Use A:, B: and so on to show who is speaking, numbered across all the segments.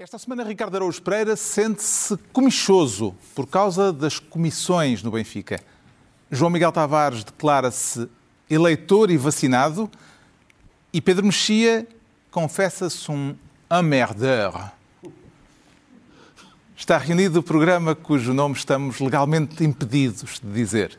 A: Esta semana, Ricardo Araújo Pereira sente-se comichoso por causa das comissões no Benfica. João Miguel Tavares declara-se eleitor e vacinado e Pedro Mexia confessa-se um emmerdeur. Está reunido o programa cujo nome estamos legalmente impedidos de dizer.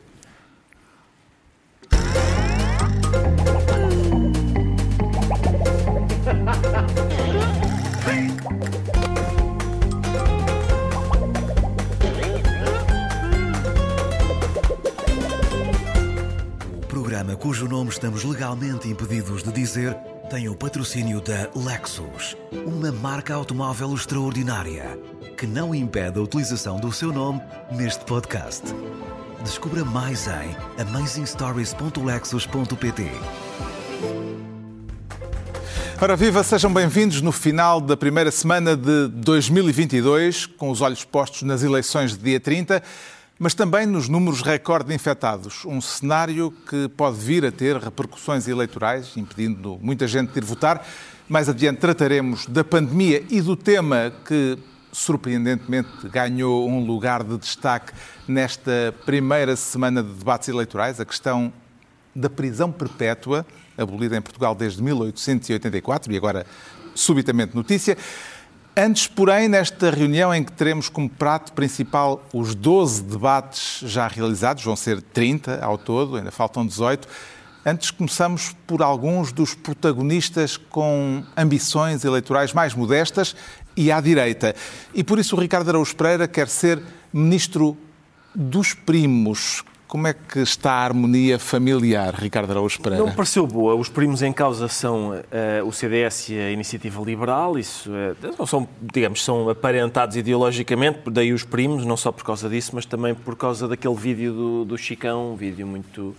B: Cujo nome estamos legalmente impedidos de dizer tem o patrocínio da Lexus, uma marca automóvel extraordinária que não impede a utilização do seu nome neste podcast. Descubra mais em amazingstories.lexus.pt.
A: Ora viva, sejam bem-vindos no final da primeira semana de 2022, com os olhos postos nas eleições de dia 30, mas também nos números recorde de infectados. Um cenário que pode vir a ter repercussões eleitorais, impedindo muita gente de ir votar. Mais adiante trataremos da pandemia e do tema que, surpreendentemente, ganhou um lugar de destaque nesta primeira semana de debates eleitorais, a questão da prisão perpétua, abolida em Portugal desde 1884 e agora subitamente notícia. Antes, porém, nesta reunião em que teremos como prato principal os 12 debates já realizados, vão ser 30 ao todo, ainda faltam 18. Antes, começamos por alguns dos protagonistas com ambições eleitorais mais modestas e à direita. E por isso o Ricardo Araújo Pereira quer ser ministro dos primos. Como é que está a harmonia familiar, Ricardo Araújo Pereira?
C: Não me pareceu boa. Os primos em causa são uh, o CDS e a Iniciativa Liberal. Isso uh, são, digamos, são aparentados ideologicamente, daí os primos, não só por causa disso, mas também por causa daquele vídeo do, do Chicão, um vídeo muito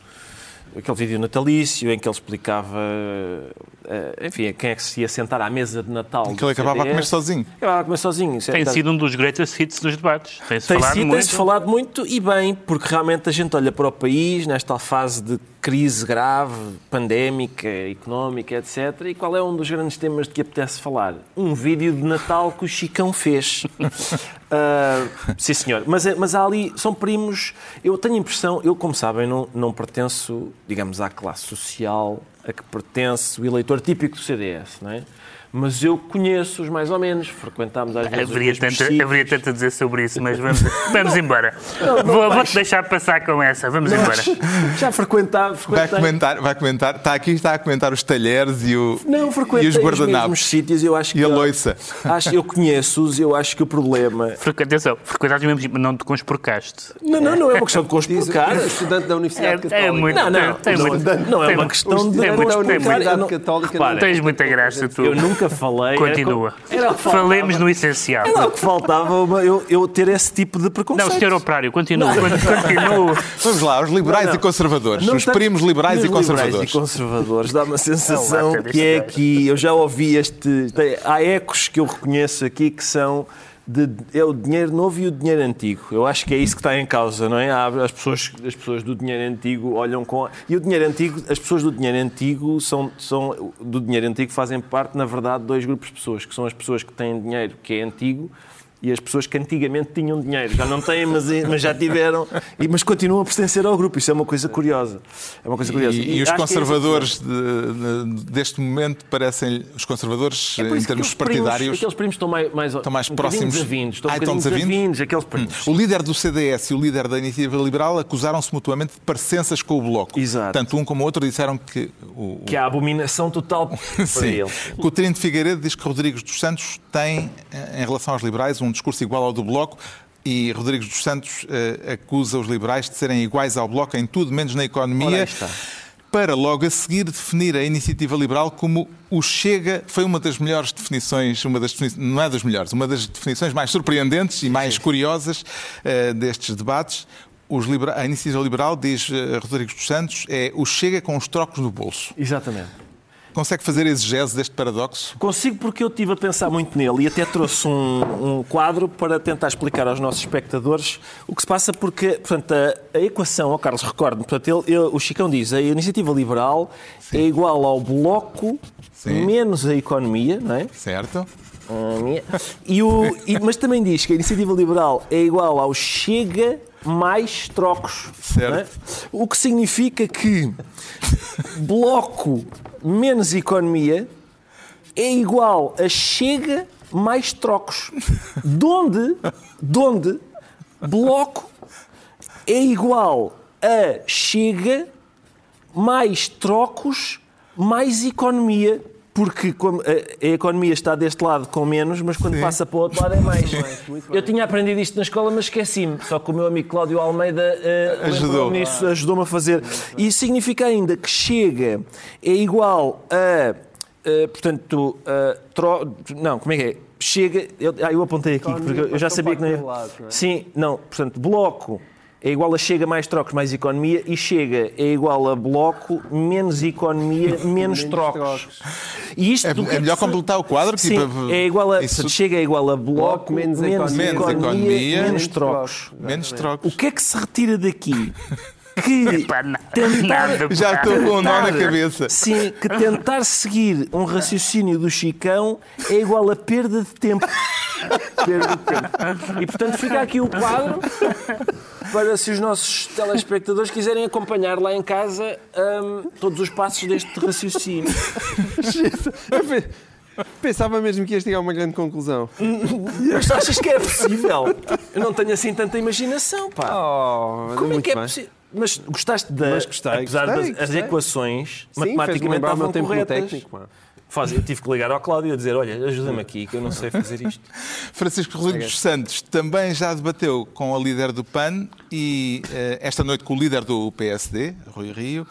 C: aquele vídeo natalício em que ele explicava, uh, enfim, quem é que se ia sentar à mesa de Natal.
A: Em que ele acabava
C: CDS.
A: a comer sozinho.
C: Acabava a comer sozinho.
D: Tem sido um dos greatest hits dos debates. Tem-se
C: Tem
D: falado
C: sido,
D: muito.
C: tem-se falado muito e bem, porque realmente a gente olha para o país nesta fase de crise grave, pandémica, económica, etc. E qual é um dos grandes temas de que apetece falar? Um vídeo de Natal que o Chicão fez. Ah, sim, senhor. Mas, é- mas há ali, são primos. Eu tenho a impressão, eu, como sabem, não, não pertenço, digamos, à classe social a que pertence o eleitor típico do CDS, não é? Mas eu conheço-os mais ou menos, frequentámos às vezes. os
D: Haveria
C: mesmos
D: tanto, haveria tanto a dizer sobre isso, mas vamos, vamos embora.
C: Não, não vais.
D: Vou-te deixar passar com essa. Vamos embora.
C: Já frequentava,
A: Vai comentar, vai comentar, está aqui, está a comentar os talheres e, o,
C: Não,
A: e os
C: os
A: guardanapos.
C: mesmos sítios. Eu acho que
A: E a loiça.
C: Acho, eu conheço-os. Eu acho que o problema.
D: Frequ- Atenção, frequentares mesmo, mas não te conspurcaste.
C: Não, não, não é uma questão de
E: Diz o
C: conspurcar.
E: estudante da
D: É,
E: Universidade Católica.
D: é muito.
C: Não, não,
D: tem
C: não,
D: muito-
C: não é
D: tem
C: uma questão de
D: tem muito-
E: da
D: tem muito-
E: Universidade
C: não-
E: Católica.
C: Repara,
D: Tens muita graça, tu.
C: Eu nunca falei. era
D: Continua.
C: co- Era.
D: Falemos no essencial.
C: Era o que faltava uma- eu, eu ter esse tipo de preconceito.
D: Não, senhor operário, continua. Continua.
A: Vamos lá, os liberais
C: Não, não.
A: e conservadores.
C: Não
A: os primos liberais e
C: Os
A: conservadores.
C: e conservadores. Dá uma sensação que é que eu já ouvi este. tem- há ecos que eu reconheço aqui que são. De, é o dinheiro novo e o dinheiro antigo. Eu acho que é isso que está em causa, não é? As pessoas, as pessoas do dinheiro antigo olham com. E o dinheiro antigo, as pessoas do dinheiro antigo são, são. Do dinheiro antigo fazem parte, na verdade, de dois grupos de pessoas, que são as pessoas que têm dinheiro que é antigo e as pessoas que antigamente tinham dinheiro. Já não têm, mas, mas já tiveram, e, mas continuam a pertencer ao grupo. Isso é uma coisa curiosa. É uma coisa curiosa.
A: E, e os
C: é esse o
A: conservadores de- de- deste momento parecem os conservadores
C: É
A: em termos
C: aqueles primos-
A: partidários.
C: aqueles primos estão mais, mais,
A: Estão mais
C: um
A: próximos.
C: desavindos. Estão
A: Ah,
C: um
A: estão desavindos?
C: aqueles primos.
A: O líder do CDS e o líder da Iniciativa Liberal acusaram-se mutuamente de parecenças com o Bloco.
C: Exato.
A: Tanto um como o outro disseram que o, o-
C: Que há abominação total para
A: Sim.
C: ele.
A: Coutinho de Figueiredo diz que Rodrigues dos Santos tem, em relação aos liberais, um discurso igual ao do Bloco e Rodrigues dos Santos eh, acusa os liberais de serem iguais ao Bloco em tudo, menos na economia, para logo a seguir definir a iniciativa liberal como o Chega foi uma das melhores definições, uma das não é das melhores, uma das definições mais surpreendentes e mais curiosas eh, destes debates. A iniciativa liberal, diz eh, Rodrigues dos Santos, é o Chega com os trocos no bolso.
C: Exatamente.
A: Consegue fazer exegese deste paradoxo?
C: Consigo porque eu estive a pensar muito nele e até trouxe um, um quadro para tentar explicar aos nossos espectadores o que se passa, porque portanto, a, a equação, ao Carlos, recorde portanto, ele, ele- o Chicão diz a iniciativa liberal é igual ao bloco
A: Sim.
C: menos a economia, não é?
A: Certo?
C: E o, e- mas também diz que a iniciativa liberal é igual ao Chega mais trocos.
A: Certo.
C: é? O que significa que Bloco menos economia é igual a Chega mais trocos. De onde, de onde Bloco é igual a Chega mais trocos mais economia. Porque como a, a economia está deste lado com menos, mas quando passa para o outro lado é mais. Eu tinha aprendido isto na escola, mas esqueci-me. Só que o meu amigo Cláudio Almeida eh,
A: Ajudou.
C: lembrou-me nisso, ajudou-me a fazer. E isso significa ainda que chega é igual a. eh, portanto, a tro- não, como é que é? Chega. Eu, ah, eu apontei aqui, porque eu já sabia que não ia.
E: é?
C: Sim, não, portanto, bloco é igual a chega mais trocos, mais economia, e chega é igual a bloco menos economia, menos, trocos. E isto
A: É,
C: que
A: é melhor
C: se-
A: completar o quadro?
C: Sim,
A: tipo,
C: é igual a.
A: isso-
C: chega é igual a bloco,
E: Bloco, menos
C: menos,
E: economia.
C: economia,
A: Menos economia,
C: menos
E: menos
C: trocos.
A: menos trocos.
C: O que é que se retira daqui? Que tentar.
A: Já estou com um nó na cabeça.
C: Sim, que tentar seguir um raciocínio do Chicão é igual a perda de tempo. Perda de tempo. E portanto fica aqui o quadro para se os nossos telespectadores quiserem acompanhar lá em casa hum, todos os passos deste raciocínio.
E: Pensava mesmo que ias tirar uma grande conclusão.
C: Mas tu achas que é possível? Eu não tenho assim tanta imaginação, pá.
E: Oh,
C: Como é que é possível? Mas gostaste da.
E: Mas gostei,
C: apesar
E: gostei,
C: das as
E: gostei.
C: equações
E: Sim,
C: matematicamente estavam
E: tempo
C: corretas.
E: técnico.
C: Faz, eu tive que ligar ao Cláudio e dizer: Olha, ajuda-me aqui, que eu não sei fazer isto.
A: Francisco Rodrigues dos Santos também já debateu com a líder do PAN e eh, esta noite com o líder do PSD, Rui Rio.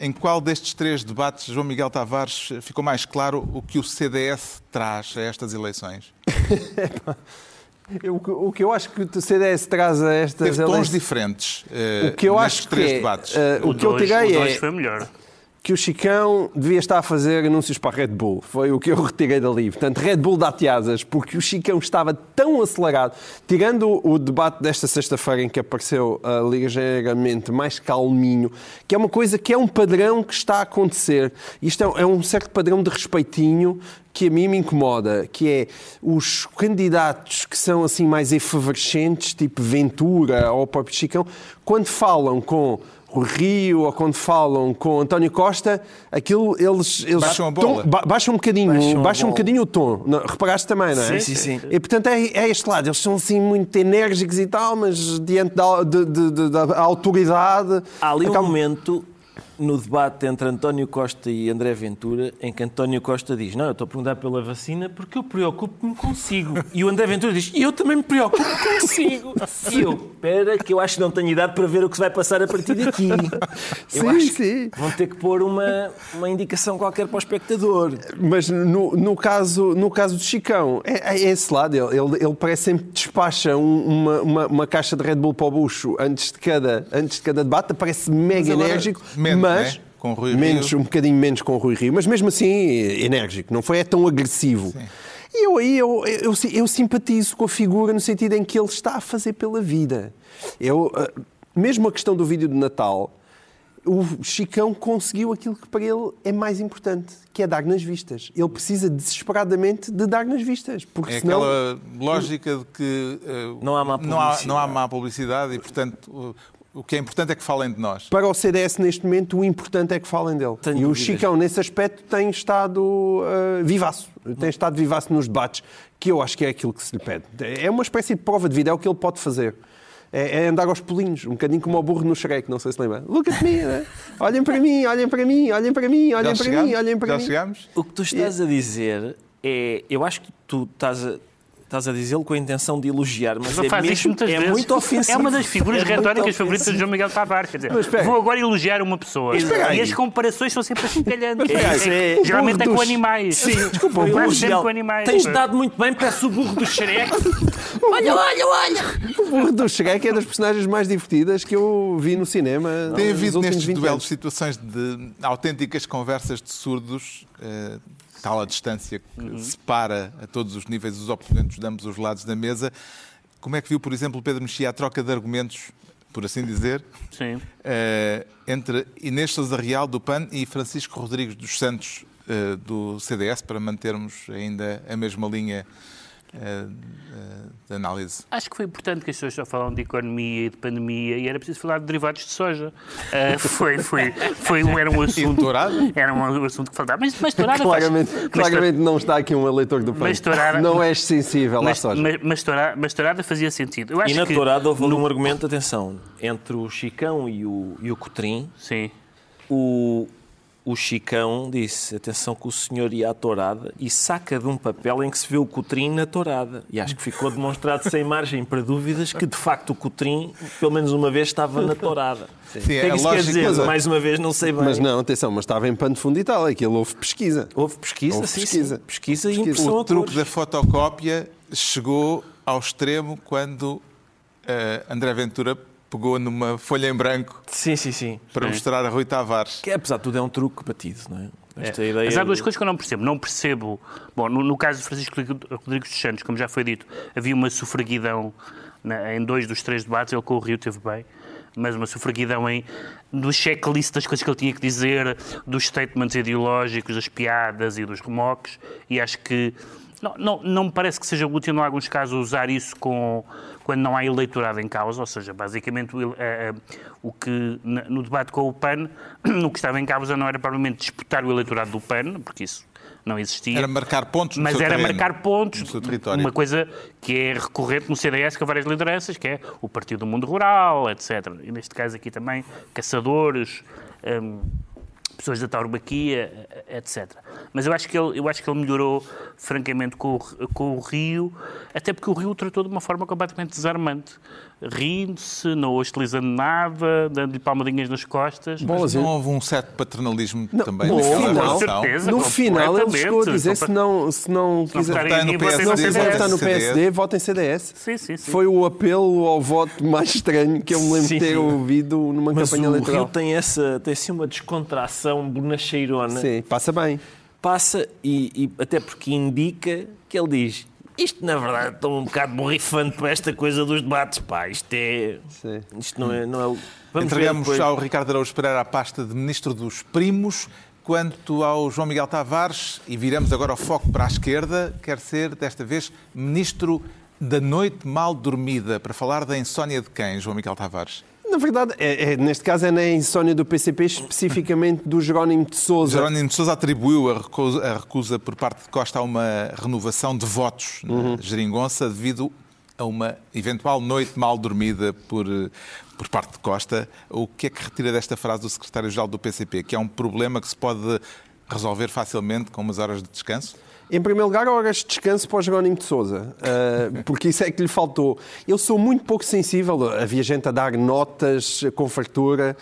A: Em qual destes três debates, João Miguel Tavares, ficou mais claro o que o CDS traz a estas eleições?
E: Eu- o que- O que eu acho que o CDS traz a estas
A: Teve tons
E: eleições...
A: diferentes eh,
E: O que eu acho
A: três
E: que é,
A: debates.
E: eh, o, que eu
D: dois-
E: tirei
D: o dois
E: é
D: foi melhor.
E: Que o Chicão devia estar a fazer anúncios para a Red Bull. Foi o que eu retirei dali. Portanto, Red Bull dá asas, porque o Chicão estava tão acelerado. Tirando o debate desta sexta-feira em que apareceu uh, ligeiramente mais calminho, que é uma coisa que é um padrão que está a acontecer. Isto é, é um certo padrão de respeitinho que a mim me incomoda, que é os candidatos que são assim mais efervescentes, tipo Ventura ou o próprio Chicão, quando falam com o Rio ou quando falam com António Costa, aquilo eles, eles
A: Baixam a bola.
E: tom- ba- baixam um bocadinho,
C: Baixam
E: baixam, um bocadinho o tom. Não, reparaste também, não é?
C: Sim, sim, sim.
E: E portanto é, é este lado. Eles são assim muito enérgicos e tal, mas diante da, de- de- de- da autoridade.
C: Há ali um
E: acabam-
C: momento no debate entre António Costa e André Ventura em que António Costa diz: Não, eu estou a perguntar pela vacina porque eu preocupo-me consigo. E o André Ventura diz: E eu também me preocupo consigo. E eu, espera, que eu acho que não tenho idade para ver o que se vai passar a partir daqui. Eu
E: Sim,
C: acho
E: sim.
C: que vão ter que pôr uma, uma indicação qualquer para o espectador.
E: Mas no, no, caso, no caso do Chicão, é, é esse lado. Ele, ele, ele parece sempre que despacha um- uma, uma, uma caixa de Red Bull para o bucho antes de cada, antes de cada debate. Parece mega
A: agora
E: enérgico,
A: menos,
E: mas
A: né? Com Rui
E: menos,
A: Rio.
E: um bocadinho menos com o Rui Rio, mas mesmo assim enérgico. Não foi é tão agressivo. E eu aí eu, eu, eu simpatizo com a figura no sentido em que ele está a fazer pela vida. Eu, ah, mesmo a questão do vídeo de Natal, o Chicão conseguiu aquilo que para ele é mais importante, que é dar nas vistas. Ele precisa desesperadamente de dar nas vistas, porque
A: É
E: senão...
A: aquela lógica de que eh,
C: Não há má
A: não há,
C: publicidade.
A: não há má publicidade e, portanto, o que é importante é que falem de nós.
E: Para o CDS, neste momento, o importante é que falem dele.
C: Tenho
E: e o. Chicão, nesse aspecto, tem estado ah, vivaço. Tem estado vivaço nos debates, que eu acho que é aquilo que se lhe pede. É uma espécie de prova de vida, é o que ele pode fazer. É, é andar aos pulinhos, um bocadinho como o burro no Shrek, não sei se lembra. Look at me, né? Olhem para mim, olhem para mim, olhem para mim, olhem
A: Já
E: para
A: chegámos?
E: mim, olhem para
A: Já
E: mim.
A: chegámos?
C: O que tu estás a dizer é. Eu acho que tu estás a. Estás a dizê-lo com a intenção de elogiar, mas é,
D: faz
C: mesmo,
D: muitas
C: é
D: vezes.
C: muito ofensivo.
D: É uma das figuras
C: É
D: retóricas favoritas de. João Miguel Tavares. Quer dizer,
E: Mas
D: vou agora elogiar uma pessoa. E as comparações são sempre assim calhantes. É- é- geralmente é com
E: Dos-
D: animais.
C: Sim, desculpa, o
D: sempre
C: elogiá-lo.
D: com animais.
C: Tens dado muito bem, parece o burro do Shrek. olha, olha, olha!
E: O burro do Shrek é das personagens mais divertidas que eu vi no cinema.
A: Tem havido nestes
E: 20
A: duelos situações de autênticas conversas de surdos, eh, tal a distância que
E: Uhum.
A: separa a todos os níveis os oponentes de ambos os lados da mesa. Como é que viu, por exemplo, Pedro Mexia a troca de argumentos, por assim dizer,
D: Sim.
A: eh, entre Inês Sousa Real, do PAN, e Francisco Rodrigues dos Santos, eh, do CDS para mantermos ainda a mesma linha de análise?
D: Acho que foi importante que as pessoas só falam de economia e de pandemia e era preciso falar de derivados de soja. Ah, foi, foi, foi, era um assunto.
A: dourado?
D: Era um assunto que faltava. Mas, mas tourada
E: Claramente,
D: faz, mas
E: claramente não está aqui um eleitor do.
D: Mas tourada-
E: Não és sensível à
D: Mas,
E: soja.
D: mas, mas, tourada, mas tourada fazia sentido. Eu acho
C: E na
D: que,
C: tourada houve ali um argumento, atenção, entre o Chicão e o, e o Cotrim.
D: Sim.
C: O, o Chicão disse, atenção que o senhor ia à tourada e saca de um papel em que se vê o Cotrim na tourada. E acho que ficou demonstrado sem margem para dúvidas que, de facto, o Cotrim, pelo menos uma vez, estava na tourada.
A: Sim,
C: o que é
A: é
C: que isso quer
A: lógico,
C: dizer?
A: mas
C: Mais uma vez, não sei bem.
E: Mas não, atenção, mas estava em pano de fundo e tal. Aquilo houve pesquisa.
C: Houve pesquisa,
E: Houve
C: sim,
E: pesquisa.
C: sim. Pesquisa, e
E: Pesquisa.
C: impressão
A: O truque
C: cores.
A: da fotocópia chegou ao extremo quando eh, André Ventura pegou numa folha em branco
C: Sim, sim, sim.
A: para mostrar a Rui Tavares.
C: Que apesar de tudo é um truque batido, não é? Esta ideia
D: Mas há duas
C: de-
D: coisas que eu não percebo. Não percebo. Bom, no, no caso de Francisco Rodrigues dos Santos, como já foi dito, havia uma sufraguidão na- em dois dos três debates. Ele com o Rio teve bem. Mas uma sufraguidão em, do checklist das coisas que ele tinha que dizer, dos statements ideológicos, das piadas e dos remoques. E acho que não, não, não me parece que seja útil, em alguns casos, usar isso com, quando não há eleitorado em causa. Ou seja, basicamente, o, eh, eh, o que no debate com o PAN, o que estava em causa não era provavelmente disputar o eleitorado do PAN, porque isso não existia.
A: Era marcar pontos
D: Mas era
A: terreno,
D: marcar pontos, uma coisa que é recorrente no CDS com várias lideranças, que é o Partido do Mundo Rural, etc. E neste caso aqui também, caçadores, hum, pessoas da tauromaquia, etc. Mas eu acho que ele, eu acho que ele melhorou, francamente, com o, com o Rio, até porque o Rio o tratou de uma forma completamente desarmante. Rindo-se, não hostilizando nada, dando-lhe palmadinhas nas costas.
E: Bolas,
A: Não
E: eu-
A: houve um certo paternalismo
E: Não,
A: também
E: no final-.
D: Com certeza.
E: No
D: com-
E: final ele chegou a dizer se não, se não quiser
A: votar no PSD,
D: não
E: se não
D: CDS.
E: votar no. PSD, votem CDS.
D: Sim, sim, sim.
E: Foi o apelo ao voto mais estranho que eu me lembro de ter ouvido numa
C: Mas
E: campanha
C: o
E: eleitoral.
C: Rio tem, essa, tem assim uma descontração bonacheirona.
E: Sim, passa bem.
C: Passa e, e até porque indica que ele diz isto na verdade estou um bocado borrifante para esta coisa dos debates, pá, isto é...
E: Sim.
C: Isto não é... Não é o- Vamos ver
A: Entregamos ao Ricardo Araújo Pereira a pasta de Ministro dos Primos. Quanto ao João Miguel Tavares, e viramos agora o foco para a esquerda, quer ser, desta vez, Ministro da Noite Mal Dormida, para falar da insónia de quem, João Miguel Tavares?
E: Na verdade, é- é- neste caso é na insónia do PCP, especificamente do Jerónimo de Sousa.
A: Jerónimo de Sousa atribuiu a recusa, a recusa por parte de Costa a uma renovação de votos na geringonça devido a uma eventual noite mal dormida por, eh, por parte de Costa. O que é que retira desta frase do secretário-geral do PCP? Que é um problema que se pode resolver facilmente com umas horas de descanso?
E: Em primeiro lugar, horas de descanso para o Jerónimo de Sousa, uh, porque isso é que lhe faltou. Eu sou muito pouco sensível, havia gente a dar notas com fartura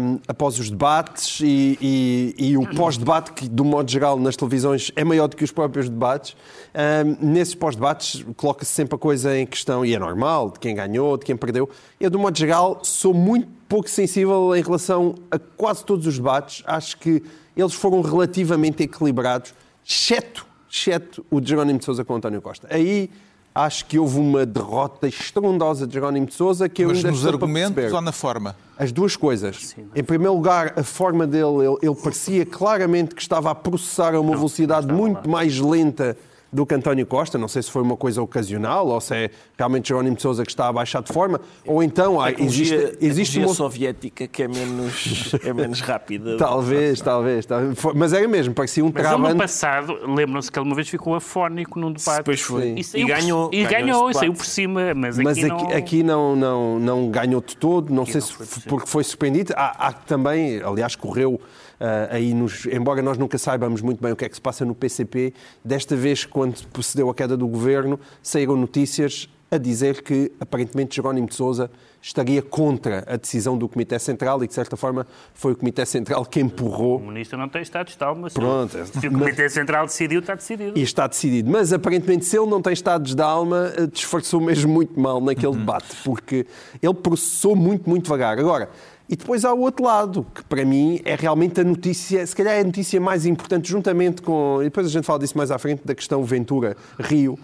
E: um, após os debates e, e- e o pós-debate, que, do modo geral, nas televisões é maior do que os próprios debates. Um, nesses pós-debates coloca-se sempre a coisa em questão, e é normal, de quem ganhou, de quem perdeu. Eu, do modo geral, sou muito pouco sensível em relação a quase todos os debates. Acho que eles foram relativamente equilibrados, exceto, exceto o de Jerónimo de Sousa com António Costa. Aí acho que houve uma derrota estrondosa de Jerónimo de Sousa que eu
A: Mas
E: ainda
A: nos argumentos ou na forma?
E: As duas coisas. Em primeiro lugar, a forma dele, ele, ele parecia claramente que estava a processar a uma velocidade muito mais lenta do que António Costa. Não sei se foi uma coisa ocasional ou se é realmente Jerónimo de Sousa que está a baixar de forma. Ou então há-
C: Tecnologia-
E: existe, existe
C: tecnologia
E: uma...
C: soviética que é menos, é menos rápida.
E: Talvez, talvez, talvez. Mas era mesmo, parecia um
D: Mas ele no
E: travando.
D: passado, lembram-se que ele uma vez ficou afónico num debate.
C: Depois foi.
D: E,
C: E ganhou.
D: por, e ganhou, e saiu por cima. Mas,
E: Mas
D: aqui,
E: aqui,
D: não...
E: aqui não, não, não ganhou de todo, não sei
D: não
E: se
D: foi
E: porque foi suspendido. Há, há também, aliás, correu ah, aí, nos, embora nós nunca saibamos muito bem o que é que se passa no PCP, desta vez, quando procedeu a queda do governo, saíram notícias a dizer que, aparentemente, Jerónimo de Sousa estaria contra a decisão do Comitê Central e, de certa forma, foi o Comitê Central que empurrou
D: O ministro não tem estado de alma. Se,
E: Pronto.
D: se o Comitê Central decidiu, está decidido.
E: e está decidido. Mas aparentemente, se ele não tem estados de alma, eh, disfarçou mesmo muito mal naquele debate, porque ele processou muito, muito devagar. Agora, e depois há o outro lado, que para mim é realmente a notícia, se calhar é a notícia mais importante, juntamente com. E depois a gente fala disso mais à frente, da questão Ventura-Rio.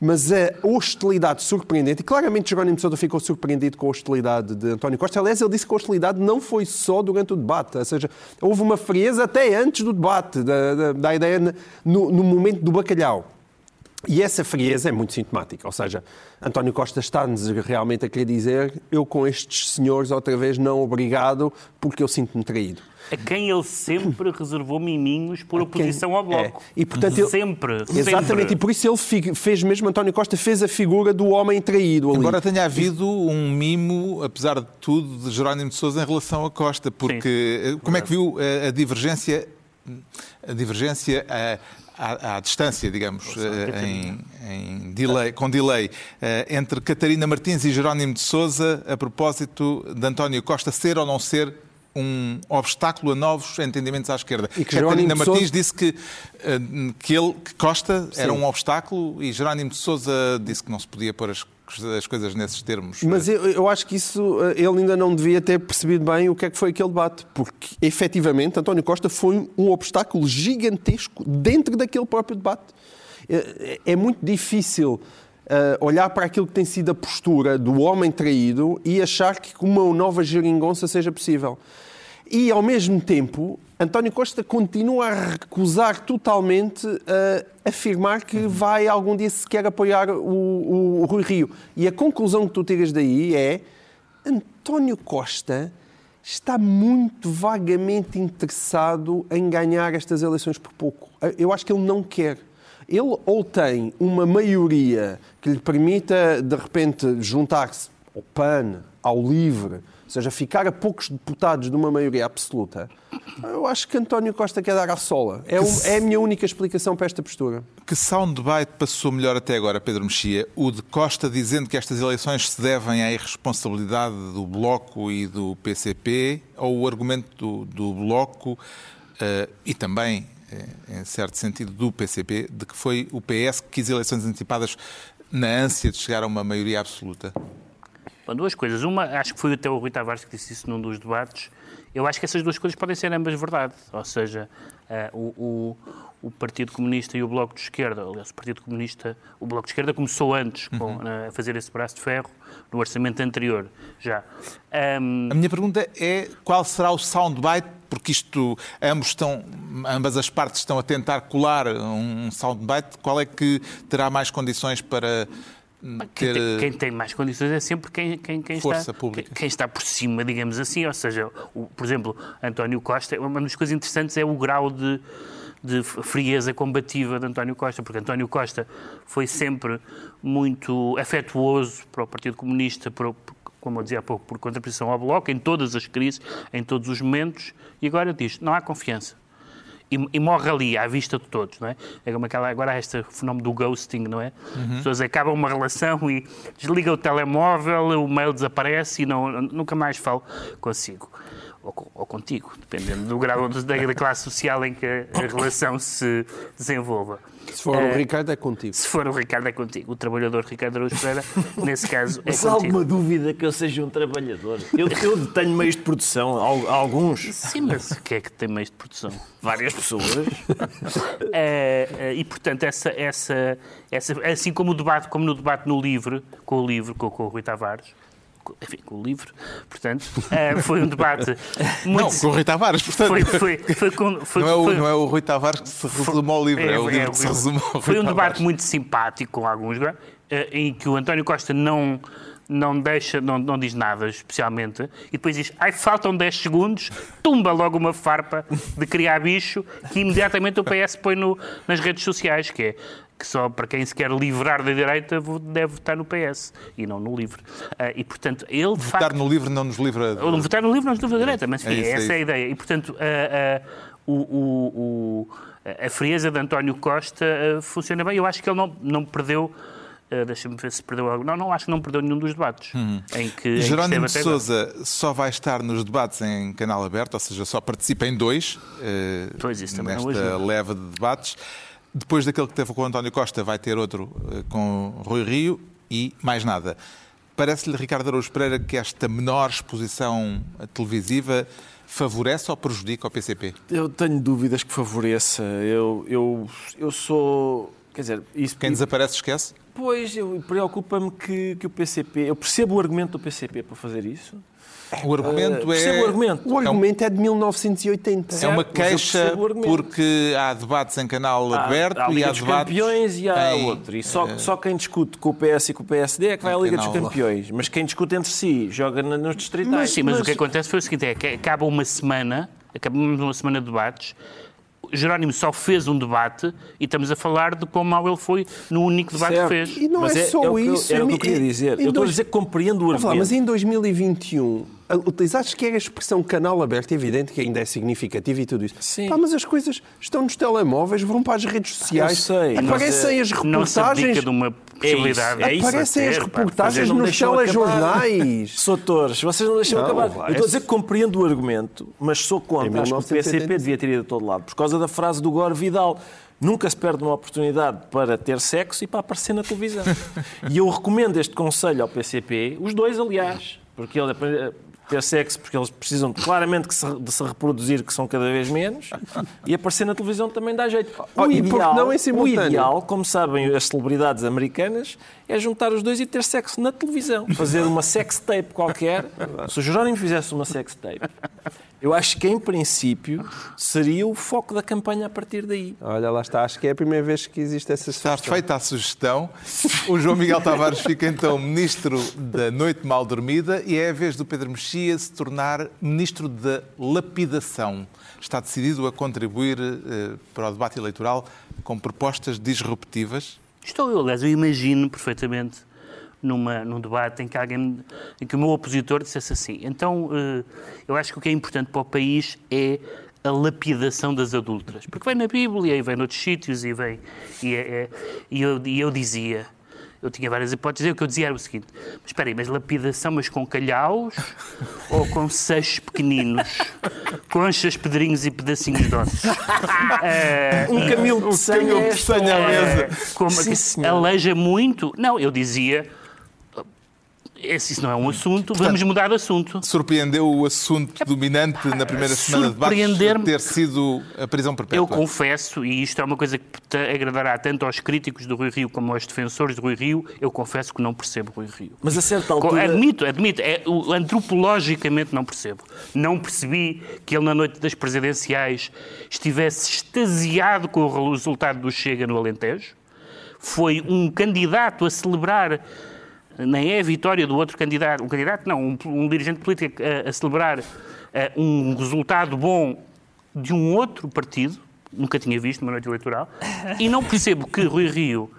E: mas a hostilidade surpreendente, e claramente Jerónimo de ficou surpreendido com a hostilidade de António Costa. Aliás, ele disse que a hostilidade não foi só durante o debate, ou seja, houve uma frieza até antes do debate, da, da, da ideia no, no momento do bacalhau. E essa frieza é muito sintomática, ou seja, António Costa está-nos realmente a querer dizer eu com estes senhores outra vez não obrigado porque eu sinto-me traído.
D: A quem ele sempre reservou miminhos por oposição ao Bloco.
E: É. E, portanto, ele...
D: sempre,
E: Exatamente,
D: sempre.
E: e por isso ele fez mesmo, António Costa fez a figura do homem traído ali.
A: Embora tenha havido um mimo, apesar de tudo, de Jerónimo de Sousa em relação a Costa, porque Sim. Eh, como é que viu a, a divergência a divergência a, à, à, distância, digamos, eh, em, em delay, com delay, eh, entre Catarina Martins e Jerónimo de Sousa a propósito de António Costa ser ou não ser um obstáculo a novos entendimentos à esquerda. E que Catarina Martins Sousa... disse que, eh, que, ele, que Costa Sim. era um obstáculo e Jerónimo de Sousa disse que não se podia pôr as as coisas nesses termos.
E: Mas eu, eu, acho que isso eh, ele ainda não devia ter percebido bem o que é que foi aquele debate, porque efetivamente António Costa foi um obstáculo gigantesco dentro daquele próprio debate. É, é muito difícil uh, olhar para aquilo que tem sido a postura do homem traído e achar que uma nova geringonça seja possível. E, ao mesmo tempo, António Costa continua a recusar totalmente a afirmar que vai algum dia sequer apoiar o, o, o Rui Rio. E a conclusão que tu tiras daí é António Costa está muito vagamente interessado em ganhar estas eleições por pouco. Eu acho que ele não quer. Ele ou tem uma maioria que lhe permita, de repente, juntar-se ao PAN, ao LIVRE, seja, ficar a poucos deputados de uma maioria absoluta, eu acho que António Costa quer dar à sola. É, um, é a minha única explicação para esta postura.
A: Que soundbite passou melhor até agora, Pedro Mexia? O de Costa dizendo que estas eleições se devem à irresponsabilidade do Bloco e do PCP, ou o argumento do, do Bloco uh, e também, eh, em certo sentido, do PCP, de que foi o PS que quis eleições antecipadas na ânsia de chegar a uma maioria absoluta?
D: Bom, duas coisas. Uma, acho que foi até o Rui Tavares que disse isso num dos debates. Eu acho que essas duas coisas podem ser ambas verdade. Ou seja, uh, o, o, o, Partido Comunista e o Bloco de Esquerda, aliás, o Partido Comunista, o Bloco de Esquerda começou antes com, uhum. uh, a fazer esse braço de ferro no orçamento anterior, já.
A: Um... A minha pergunta é qual será o soundbite, porque isto, ambos estão, ambas as partes estão a tentar colar um soundbite, qual é que terá mais condições para
D: quem, tem, quem, tem, mais condições é sempre quem, quem, quem está, quem, está por cima, digamos assim. Ou seja, o, por exemplo, António Costa, uma das coisas interessantes é o grau de, de frieza combativa de António Costa, porque António Costa foi sempre muito afetuoso para o Partido Comunista, por, como eu dizia há pouco, por contraposição ao Bloco, em todas as crises, em todos os momentos, e agora diz: não há confiança e, e, morre ali, à vista de todos, não é? É como aquela, agora há este fenómeno do ghosting, não é? Uhum. As pessoas acabam uma relação e desligam o telemóvel, o mail desaparece e não, nunca mais falo consigo. Ou, ou contigo, dependendo do grau da classe social em que a relação se desenvolva.
E: Se for o Ricardo, é contigo.
D: Se for o Ricardo, é contigo. O trabalhador Ricardo Araújo Pereira, nesse caso, é
C: Mas há alguma dúvida que eu seja um trabalhador? Eu, eu tenho meios de produção, alguns.
D: Sim, mas o que é que tem meios de produção?
C: Várias pessoas.
D: é, e, portanto, essa, essa, essa, assim como, o debate, como no debate no livro, com o livro, com, com o Rui Tavares, enfim, com o livro, portanto, uh, foi um debate
A: muito... Não, com o Rui Tavares, portanto.
D: Foi, foi, foi, com, foi
A: não, é o, não é o Rui Tavares que se resume ao livro, é, é o livro é, que se resume ao Rui
D: Foi um
A: Tavares.
D: debate muito simpático com alguns, uh, em que o António Costa não não deixa, não, não diz nada especialmente, e depois diz, ai, faltam 10 segundos, tumba logo uma farpa de criar bicho, que imediatamente o PS põe no, nas redes sociais, que é que só para quem se quer livrar da direita deve votar no PS e não no LIVRE. Uh, e, portanto, ele...
A: Votar
D: facto,
A: no LIVRE não nos livra...
D: Ou votar no LIVRE não nos livra da direita, mas enfim, é isso, essa é, é, a ideia. E, portanto, uh, uh, o, o, o, a frieza de António Costa funciona bem. Eu acho que ele não, não perdeu... Uh, Deixa-me ver se perdeu algo. Não, não, acho que não perdeu nenhum dos debates. Uhum. Em que,
A: Jerónimo de Souza só vai estar nos debates em canal aberto, ou seja, só participa em dois, uh, pois isso nesta leva de debates. Depois daquele que teve com o António Costa, vai ter outro eh, com Rui Rio e mais nada. Parece-lhe, Ricardo Araújo Pereira, que esta menor exposição televisiva favorece ou prejudica o PCP?
C: Eu tenho dúvidas que favoreça. Eu, eu, eu sou Quer dizer, isso,
A: Quem desaparece esquece?
C: Pois, eu- preocupa-me que, que o PCP... Eu percebo o argumento do PCP para fazer isso.
A: O argumento
C: percebo
A: é.
C: o argumento.
E: O argumento é de 1980.
A: É uma
C: Certo, mas eu
A: queixa porque há debates em canal
C: Há-
A: aberto
C: há
A: e há
C: dos
A: debates.
C: Campeões e há
A: em-
C: outro. E só, só quem discute com o PS e com o PSD é que vai à Liga dos. Campeões. Mas quem discute entre si joga nos distritais.
D: Mas sim, mas, o que acontece foi o seguinte: é que acaba uma semana, acabamos uma semana de debates. Jerónimo só fez um debate e estamos a falar de quão mal ele foi no único debate
C: Certo.
D: que fez.
E: E não
C: Mas
E: é, só
C: o que eu-
E: isso.
C: Era o que eu queria dizer.
E: em
C: Eu estou a
E: dois-
C: dizer que compreendo o argumento.
E: mas em 2021, a- utilizaste que era a expressão canal aberto, é evidente que ainda é significativo e tudo isso.
C: Sim.
E: Pá, mas as coisas estão nos telemóveis, vão para as redes sociais,
C: sei, mas
E: aparecem
C: é-
E: as
D: Não se abdica
E: reportagens.
D: de uma possibilidade.
C: é isso,
E: Aparecem as
D: ter, pá,
E: reportagens nos telejornais.
C: Soutores, vocês não deixam
E: Não,
C: acabar.
E: vai,
C: Eu estou a dizer que compreendo o argumento, mas sou contra. Acho que o
E: 1980.
C: PCP devia ter ido a todo lado. Por causa da frase do Gore Vidal. Nunca se perde uma oportunidade para ter sexo e para aparecer na televisão. e eu recomendo este conselho ao PCP, os dois, aliás, porque ele ter sexo porque eles precisam claramente que se- de se reproduzir, que são cada vez menos, e aparecer na televisão também dá jeito.
E: Oh, e porque não em
C: o
E: simultâneo?
C: ideal, como sabem as celebridades americanas, é juntar os dois e ter sexo na televisão. Fazer uma sex tape qualquer. Se o Jerónimo fizesse uma sex tape, eu acho que, em princípio, seria o foco da campanha a partir daí.
E: Olha, lá está, acho que é a primeira vez que existe essa
A: Está
E: sugestão.
A: feita a sugestão. O João Miguel Tavares fica então ministro da noite mal dormida e é a vez do Pedro Mexia se tornar ministro da lapidação. Está decidido a contribuir eh, para o debate eleitoral com propostas disruptivas.
D: Estou eu, aliás, eu imagino perfeitamente numa, num debate em que alguém, em que o meu opositor dissesse assim, então eh, eu acho que o que é importante para o país é a lapidação das adúlteras. Porque vem na Bíblia e vem noutros sítios e vem... E, é- é- e eu, e eu dizia... Eu tinha várias hipóteses. e O que eu dizia era o seguinte: mas espera aí, mas lapidação, mas com calhaus ou com seixos pequeninos? Conchas, pedrinhos e pedacinhos de ossos? Eh,
C: Um camilo de sangue é
A: de sangue à
C: hora.
A: mesa.
D: é, como
C: Sim,
D: aleija muito. Não, eu dizia. Esse isso não é um assunto, vamos mudar de assunto.
A: Surpreendeu o assunto dominante na primeira semana de debates ter sido a prisão perpétua.
D: Eu confesso, e isto é uma coisa que agradará tanto aos críticos do Rui Rio como aos defensores do Rui Rio, eu confesso que não percebo Rui Rio.
C: Mas a certa altura...
D: Admito, admito. É, antropologicamente não percebo. Não percebi que ele, na noite das presidenciais, estivesse extasiado com o resultado do Chega no Alentejo. Foi um candidato a celebrar, nem é a vitória do outro candidato, um candidato, não, um, um dirigente político a, a celebrar um resultado bom de um outro partido, nunca tinha visto numa noite eleitoral, e não percebo que Rui Rio,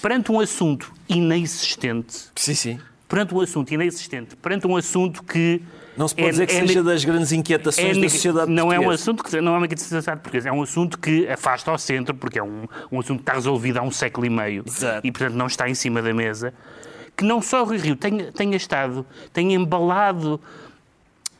D: perante um assunto inexistente,
C: Sim, sim.
D: perante um assunto inexistente, perante um assunto que.
C: Não se pode
D: é-
C: dizer que
D: é-
C: seja das grandes inquietações
D: é-
C: da sociedade
D: Não é um
C: portuguesa.
D: assunto que não é uma sociedade portuguesa, é um assunto que afasta ao centro, porque é um, um assunto que está resolvido há um século e meio
C: Exato.
D: e, portanto, não está em cima da mesa. Que não só o Rui Rio tenha, tenha estado, tenha embalado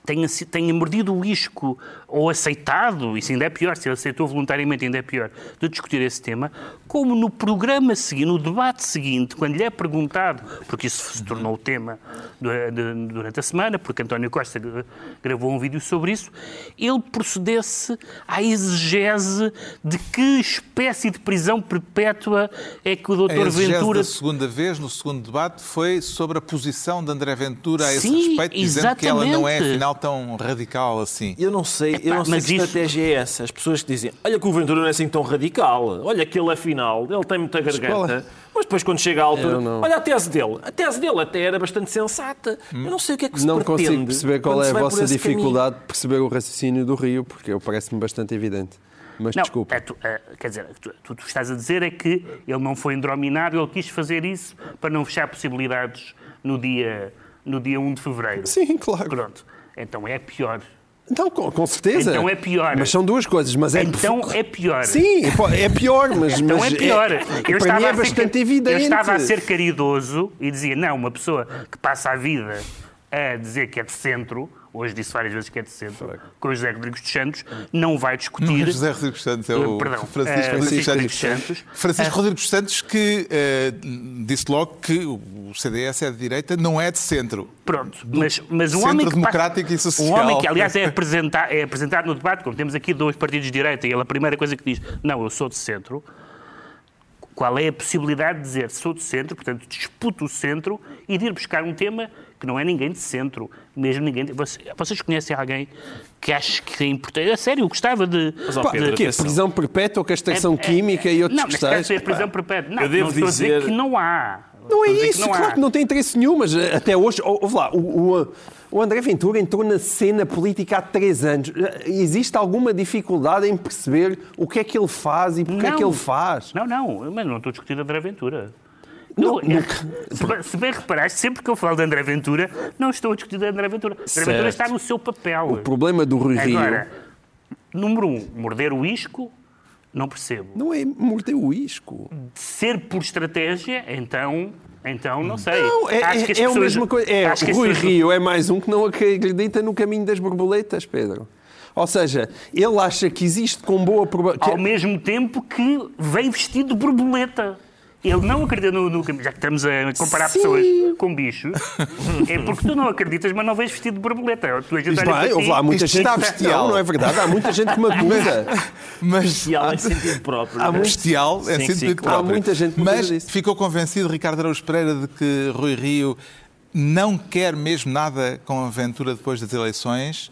D: tenha, tenha mordido o isco ou aceitado, isso ainda é pior, se ele aceitou voluntariamente ainda é pior, de discutir esse tema, como no programa seguinte, no debate seguinte, quando lhe é perguntado, porque isso se tornou o tema durante a semana, porque António Costa gra- gravou um vídeo sobre isso, ele procedesse à exegese de que espécie de prisão perpétua é que o
A: A
D: doutor Ventura...
A: da segunda vez, no segundo debate, foi sobre a posição de André Ventura a esse
D: Sim,
A: respeito, dizendo que ela não é,
D: exatamente.
A: Afinal, tão radical assim.
C: Eu não sei, eu não sei
D: mas
C: que
D: isso-
C: estratégia é essa. As pessoas que dizem, olha que o Ventura não é assim tão radical, olha que ele afinal, ele tem muita garganta. Mas depois quando chega à altura, olha a tese dele. A tese dele até era bastante sensata. Eu não sei o que é que se
E: Não
C: pretende
E: consigo perceber qual é a vossa dificuldade de perceber o raciocínio do Rio, porque eu parece-me bastante evidente. Mas
D: Não,
E: desculpa.
D: é tu- é, quer dizer, tu, tu, tu estás a dizer é que ele não foi indrominado, ele quis fazer isso para não fechar possibilidades no dia, no dia 1 de fevereiro.
E: Sim, claro.
D: Pronto. Então é pior.
E: Então, com, com certeza.
D: Então é pior.
E: Mas são duas coisas. Mas é
D: Então é pior.
E: Sim, é pior, mas,
D: Então
E: mas
D: é pior.
E: para mim é
D: a ser-
E: bastante evidente.
D: Eu estava a ser caridoso e dizia, não, uma pessoa que passa a vida a dizer que é de centro, hoje disse várias vezes que é de centro, com o José Rodrigues dos Santos, não vai discutir...
A: José Rodrigues Santos é o
D: Perdão,
A: Francisco
D: eh,
A: Rodrigues
D: Francisco
A: Santos.
D: Rodrigues Santos.
A: Francisco Rodrigues Santos que eh, disse logo que o CDS é de direita, não é de centro.
D: Pronto, mas, mas um
A: Centro
D: homem que
A: Democrático
D: passa,
A: e Social.
D: Um homem que, aliás, é apresentado, é apresentado no debate, como temos aqui dois partidos de direita, e ele a primeira coisa que diz, não, eu sou de centro, Qual é a possibilidade de dizer sou de centro, portanto disputo o centro e de ir buscar um tema que não é ninguém de centro, mesmo ninguém. De... Vocês conhecem alguém que acha que é importante? A sério, eu gostava de.
C: Mas,
E: Pá,
C: Pedro,
E: o quê?
C: atenção.
E: Prisão perpétua, castração
D: É- é-
E: química e outros
D: Não,
E: questões?
D: é prisão perpétua. Não,
C: Eu devo
D: não estou a dizer
C: dizer-
D: que não há.
E: Não é isso,
D: que
E: claro
D: há.
E: que não tem interesse nenhum, mas eh, até hoje, ou- ouve lá, o, o- o André Ventura entrou na cena política há três anos. Eh, Existe alguma dificuldade em perceber o que é que ele faz e porque é
D: Não.
E: que ele faz?
D: Não, não, mas não estou a discutir André Ventura.
E: Não,
D: Eu- se, bem- se bem reparaste, sempre que eu falo de André Ventura, não estou a discutir de André Ventura. André
E: Certo.
D: Ventura está no seu papel.
E: O problema do Rui Rio
D: Agora, número um, morder o isco, não percebo.
E: não é morder o isco.
D: Ser por estratégia, então, então não sei.
E: Não, é,
D: Acho
E: é,
D: que as
E: é a
D: pessoas-
E: mesma coisa. É,
D: acho que
E: Rui
D: pessoas-
E: Rio é mais um que não acredita no caminho das borboletas, Pedro. Ou seja, ele acha que existe com boa
D: Ao
E: probabilidade.
D: mesmo tempo que vem vestido de borboleta. Ele não acredita no, no caminho. Já que estamos a comparar
E: Sim.
D: pessoas com bichos, é porque tu não acreditas, mas não vês vestido de borboleta. Tu és olha
E: bem,
D: para
E: houve lá muita
A: isto
E: gente.
A: está bestial.
E: Não, não é verdade. Há muita gente que me acusa.
A: Mas
C: ela em sentido próprio.
E: Há
C: não é?
A: bestial é
C: Sim,
A: sentido
C: sim,
A: próprio.
E: Há muita gente que me
A: Mas
E: disso.
A: ficou convencido Ricardo Araújo Pereira de que Rui Rio não quer mesmo nada com a aventura depois das eleições?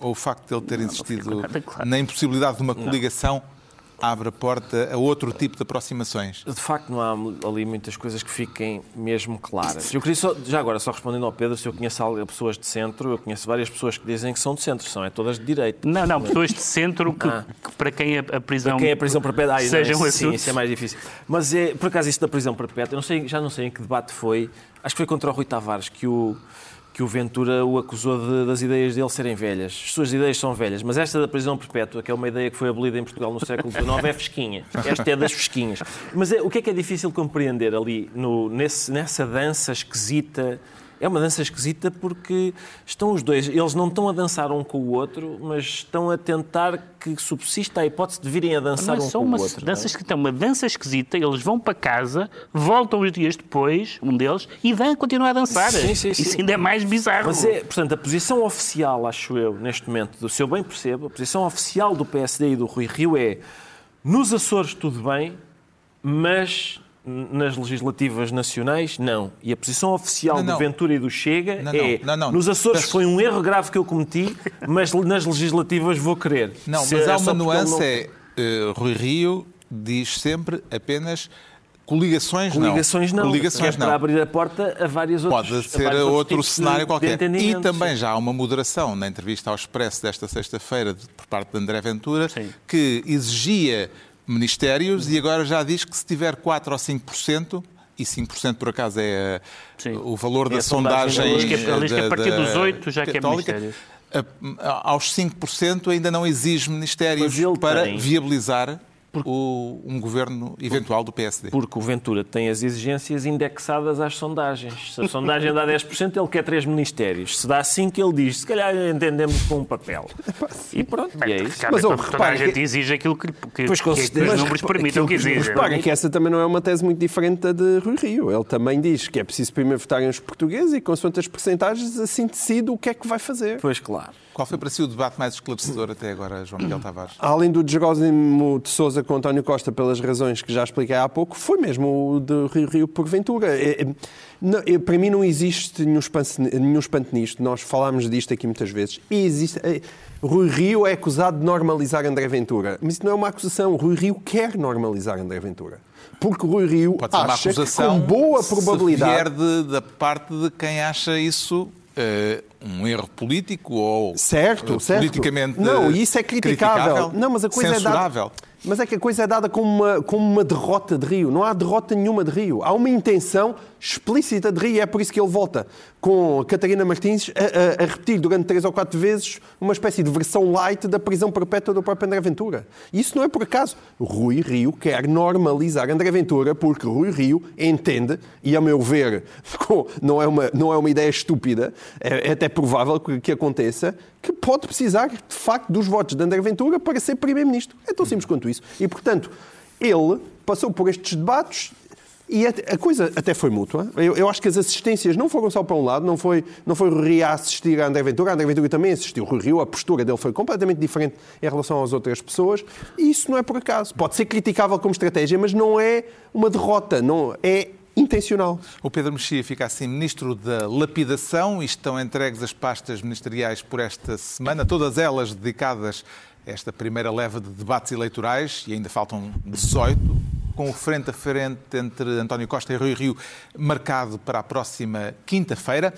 A: Ou o facto de ele ter insistido
D: ficou nada claro.
A: na impossibilidade de uma coligação abre a porta a outro tipo de aproximações?
C: De facto, não há ali muitas coisas que fiquem mesmo claras. Eu queria só, já agora, só respondendo ao Pedro, se eu conheço pessoas de centro, eu conheço várias pessoas que dizem que são de centro, são é todas de direita.
D: Não, não, pessoas de centro que,
C: Ah.
D: que para quem a, a prisão.
C: Quem é a prisão perpétua? Ah, não,
D: seja um
C: isso, sim, isso é mais difícil. Mas é, por acaso, isso da prisão perpétua, eu não sei, já não sei em que debate foi, acho que foi contra o Rui Tavares que o, que o Ventura o acusou de- das ideias dele serem velhas. As suas ideias são velhas, mas esta da prisão perpétua, que é uma ideia que foi abolida em Portugal no século XIX, é fresquinha. Esta é das fresquinhas. Mas é, o que é que é difícil compreender ali, no, nesse, nessa dança esquisita? É uma dança esquisita porque estão os dois, eles não estão a dançar um com o outro, mas estão a tentar que subsista a hipótese de virem a dançar
D: Não é
C: um com
D: uma
C: o outro. não é?
D: dança esquisita, é uma dança esquisita, eles vão para casa, voltam uns dias depois, um deles, e vão continuar a dançar.
C: Sim, sim, sim.
D: Isso ainda é mais bizarro.
C: Mas é, portanto, a posição oficial, acho eu, neste momento, do se eu bem percebo, a posição oficial do PSD e do Rui Rio é nos Açores tudo bem, mas nas legislativas nacionais, não. E a posição oficial
A: Não, não.
C: do Ventura e do Chega
A: Não,
C: é
A: não, não, não.
C: nos Açores
A: Peço-
C: foi um erro grave que eu cometi, mas nas legislativas vou querer.
A: Não,
C: Se
A: mas
C: é
A: há
C: só
A: uma nuance,
C: não-
A: é eh, Rui Rio diz sempre apenas coligações,
C: Coligações não,
A: Coligações
C: que é
A: não.
C: para abrir a porta a vários outros
A: Pode
C: a
A: ser
C: vários
A: outro
C: de-
A: cenário
C: de
A: qualquer. E
C: entendimento,
A: também
C: sim.
A: já há uma moderação na entrevista ao Expresso desta sexta-feira de- por parte de André Ventura,
D: Sim.
A: que exigia ministérios e agora já diz que se tiver 4 ou 5%, e 5% por acaso é
D: Sim.
A: o valor da
C: a sondagem
A: sondagem.
C: da- Ele
D: diz que é- ele diz que a
A: da-
D: partir
A: da-
D: dos 8 já
A: católica,
D: ministérios.
A: a- aos 5% ainda não exige ministérios para
C: tem.
A: viabilizar o- um governo eventual do PSD.
C: Porque o Ventura tem as exigências indexadas às sondagens. Se a sondagem dá 10%, ele quer três ministérios. Se dá 5%, ele diz, se calhar entendemos com um papel. E pronto, e é isso.
E: Mas, oh,
D: toda a gente
E: que-
D: exige aquilo que, que,
C: Pois, com
D: que, que os
C: Mas
D: números permitam que
C: que-
D: exija.
E: Repara que essa também não é uma tese muito diferente da de Rui Rio. Ele também diz que é preciso primeiro votarem os portugueses e, consoante as percentagens, assim decide o que é que vai fazer.
C: Pois claro.
A: Qual foi para si o debate mais esclarecedor até agora, João Miguel Tavares?
E: Além do Jerónimo de Souza com António Costa, pelas razões que já expliquei há pouco, foi mesmo o de Rio Rio por Ventura. É, é, não, é, para mim não existe nenhum espanto, nenhum espanto nisto. Nós falámos disto aqui muitas vezes. E existe, é, Rui Rio é acusado de normalizar André Ventura. Mas isso não é uma acusação. Rui Rio quer normalizar André Ventura. Porque Rui Rio
A: Pode ser uma
E: acha que
A: acusação
E: com boa
A: se
E: probabilidade...
A: vier de- da parte de quem acha isso eh, um erro político ou
E: Certo,
A: eh,
E: certo.
A: politicamente
E: Não, isso é criticável. Não, mas a coisa
A: censurável.
E: é dada. Mas é que a coisa é dada como uma, como uma derrota de Rio. Não há derrota nenhuma de Rio. Há uma intenção explícita de Rio e é por isso que ele volta com Catarina Martins a, a- a repetir durante três ou quatro vezes uma espécie de versão light da prisão perpétua do próprio André Ventura. Isso não é por acaso. Rui Rio quer normalizar André Ventura porque Rui Rio entende, e a meu ver, não é uma, não é uma ideia estúpida, é, é até provável que, que aconteça, que pode precisar, de facto, dos votos de André Ventura para ser Primeiro-Ministro. É tão simples quanto isso. E, portanto, ele passou por estes debates E a, coisa até foi mútua. Eu, eu, acho que as assistências não foram só para um lado, não foi, não foi o a assistir a André Ventura, a André Ventura também assistiu. O Rio, a postura dele foi completamente diferente em relação às outras pessoas e isso não é por acaso. Pode ser criticável como estratégia, mas não é uma derrota, não é intencional.
A: O Pedro Mexia fica assim ministro da lapidação e estão entregues as pastas ministeriais por esta semana, todas elas dedicadas a esta primeira leva de debates eleitorais e ainda faltam 18 com o frente a frente entre António Costa e Rui Rio marcado para a próxima quinta-feira.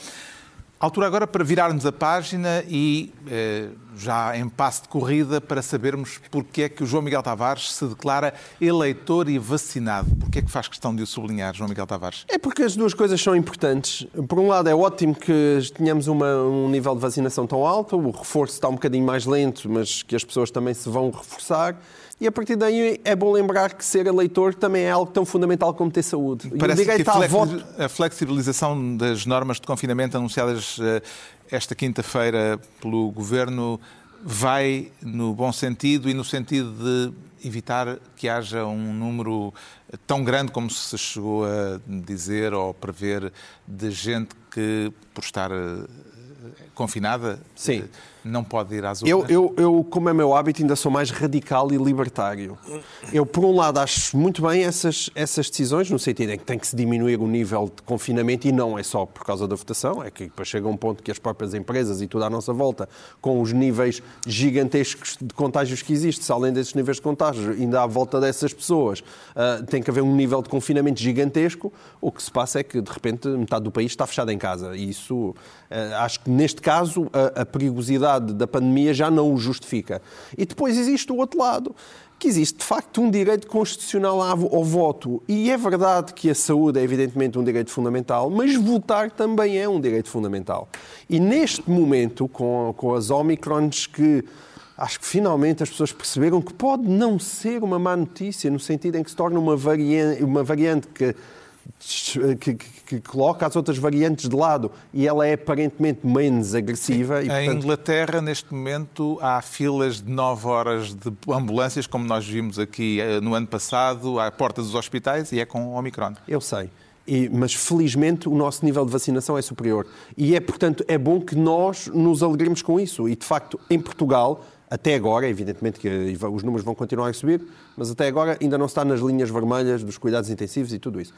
A: Altura agora para virarmos a página e, eh, já em passo de corrida, para sabermos porque é que o João Miguel Tavares se declara eleitor e vacinado. Porque é que faz questão de o sublinhar, João Miguel Tavares?
E: É porque as duas coisas são importantes. Por um lado, é ótimo que tenhamos uma, um nível de vacinação tão alto, o reforço está um bocadinho mais lento, mas que as pessoas também se vão reforçar. E a partir daí é bom lembrar que ser eleitor também é algo tão fundamental como ter saúde.
A: Parece que a, voto... a flexibilização das normas de confinamento anunciadas eh, esta quinta-feira pelo Governo vai no bom sentido e no sentido de evitar que haja um número tão grande como se chegou a dizer ou prever de gente que, por estar eh, confinada,
E: Sim.
A: não pode ir às
E: urnas? Eu, eu, eu, como é meu hábito, ainda sou mais radical e libertário. Eu, por um lado, acho muito bem essas, essas decisões, no sentido em que tem que se diminuir o nível de confinamento e não é só por causa da votação, é que depois chega um ponto que as próprias empresas e tudo à nossa volta, com os níveis gigantescos de contágios que existem, além desses níveis de contágio, ainda à volta dessas pessoas, uh, tem que haver um nível de confinamento gigantesco. O que se passa é que, de repente, metade do país está fechado em casa. E isso, uh, acho que neste caso, a, a perigosidade da pandemia já não o justifica. E depois existe o outro lado que existe de facto um direito constitucional ao voto. E é verdade que a saúde é evidentemente um direito fundamental, mas votar também é um direito fundamental. E neste momento, com, com as Omicrons que acho que finalmente as pessoas perceberam que pode não ser uma má notícia, no sentido em que se torna uma variante, uma variante que que, que, coloca as outras variantes de lado e ela é aparentemente menos agressiva.
A: E, em Inglaterra, neste momento, há filas de 9 horas de ambulâncias, como nós vimos aqui eh, no ano passado, à porta dos hospitais, e é com Omicron.
E: Eu sei. E, mas felizmente o nosso nível de vacinação é superior. E é, portanto, é bom que nós nos alegremos com isso. E de facto, em Portugal, até agora, evidentemente que os números vão continuar a subir, mas até agora ainda não está nas linhas vermelhas dos cuidados intensivos e tudo isso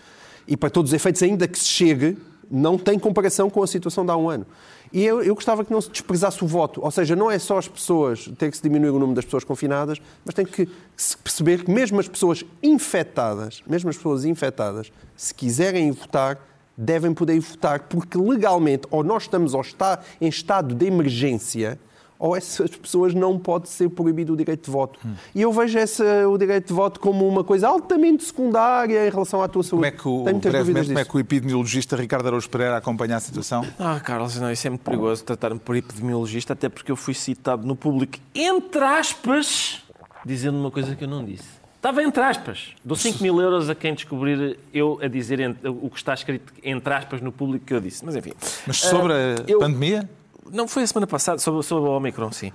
E: e para todos os efeitos, ainda que se chegue, não tem comparação com a situação de há um ano. E eu, eu, gostava que não se desprezasse o voto. Ou seja, não é só as pessoas, tem que se diminuir o número das pessoas confinadas, mas tem que se perceber que mesmo as pessoas infectadas, mesmo as pessoas infectadas, se quiserem votar, devem poder votar, porque legalmente, ou nós estamos ou está em estado de emergência, ou essas pessoas não pode ser proibido o direito de voto. Hum. E eu vejo esse, o direito de voto como uma coisa altamente secundária em relação à tua saúde.
A: Como é que o, brevemente, como é que o epidemiologista Ricardo Araújo Pereira acompanha a situação?
C: Ah, Carlos, não, isso é muito perigoso tratar-me por epidemiologista, até porque eu fui citado no público, entre aspas, dizendo uma coisa que eu não disse. Estava entre aspas. Dou 5 mil euros a quem descobrir eu a dizer o que está escrito entre aspas no público que eu disse. Mas enfim.
A: Mas sobre a ah, eu... pandemia?
C: Não, foi a semana passada, sobre, sobre o Omicron, sim.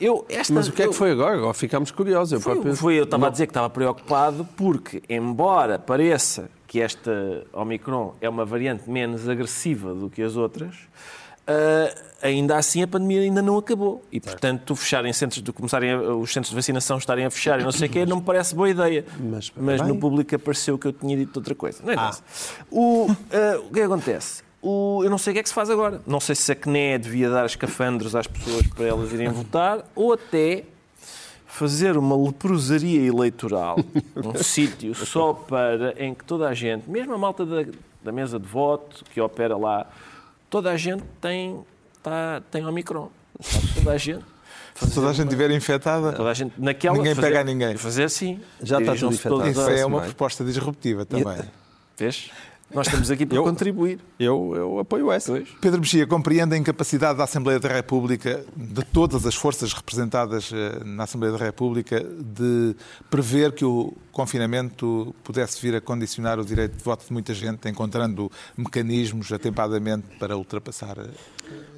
C: Eu,
E: esta, Mas o que é que foi agora? Agora ficámos curiosos. Eu,
C: foi, próprio... foi, eu estava a dizer que estava preocupado porque, embora pareça que esta Omicron é uma variante menos agressiva do que as outras, uh, ainda assim a pandemia ainda não acabou. E, portanto, fecharem centros de começarem a, os centros de vacinação estarem a fechar e não sei o quê, não me parece boa ideia. Mas, Mas no público apareceu que eu tinha dito outra coisa. Não é ah. o, uh, o que acontece? O, eu não sei o que é que se faz agora. Não sei se a CNE devia dar escafandros às pessoas para elas irem votar ou até fazer uma leprosaria eleitoral, um sítio só para em que toda a gente, mesmo a malta da, da mesa de voto que opera lá, toda a gente tem, tá, tem Omicron. Toda a gente.
A: Se toda a gente estiver infectada,
C: toda a gente, naquela,
A: ninguém
C: fazer,
A: pega ninguém.
C: Fazer assim.
E: Já está tudo infectado.
A: Isso é uma proposta disruptiva também.
C: Vês? Nós estamos aqui para eu, contribuir.
E: Eu, eu apoio essa. Pois.
A: Pedro Mexia, compreende a incapacidade da Assembleia da República, de todas as forças representadas eh, na Assembleia da República, de prever que o confinamento pudesse vir a condicionar o direito de voto de muita gente, encontrando mecanismos atempadamente para ultrapassar eh,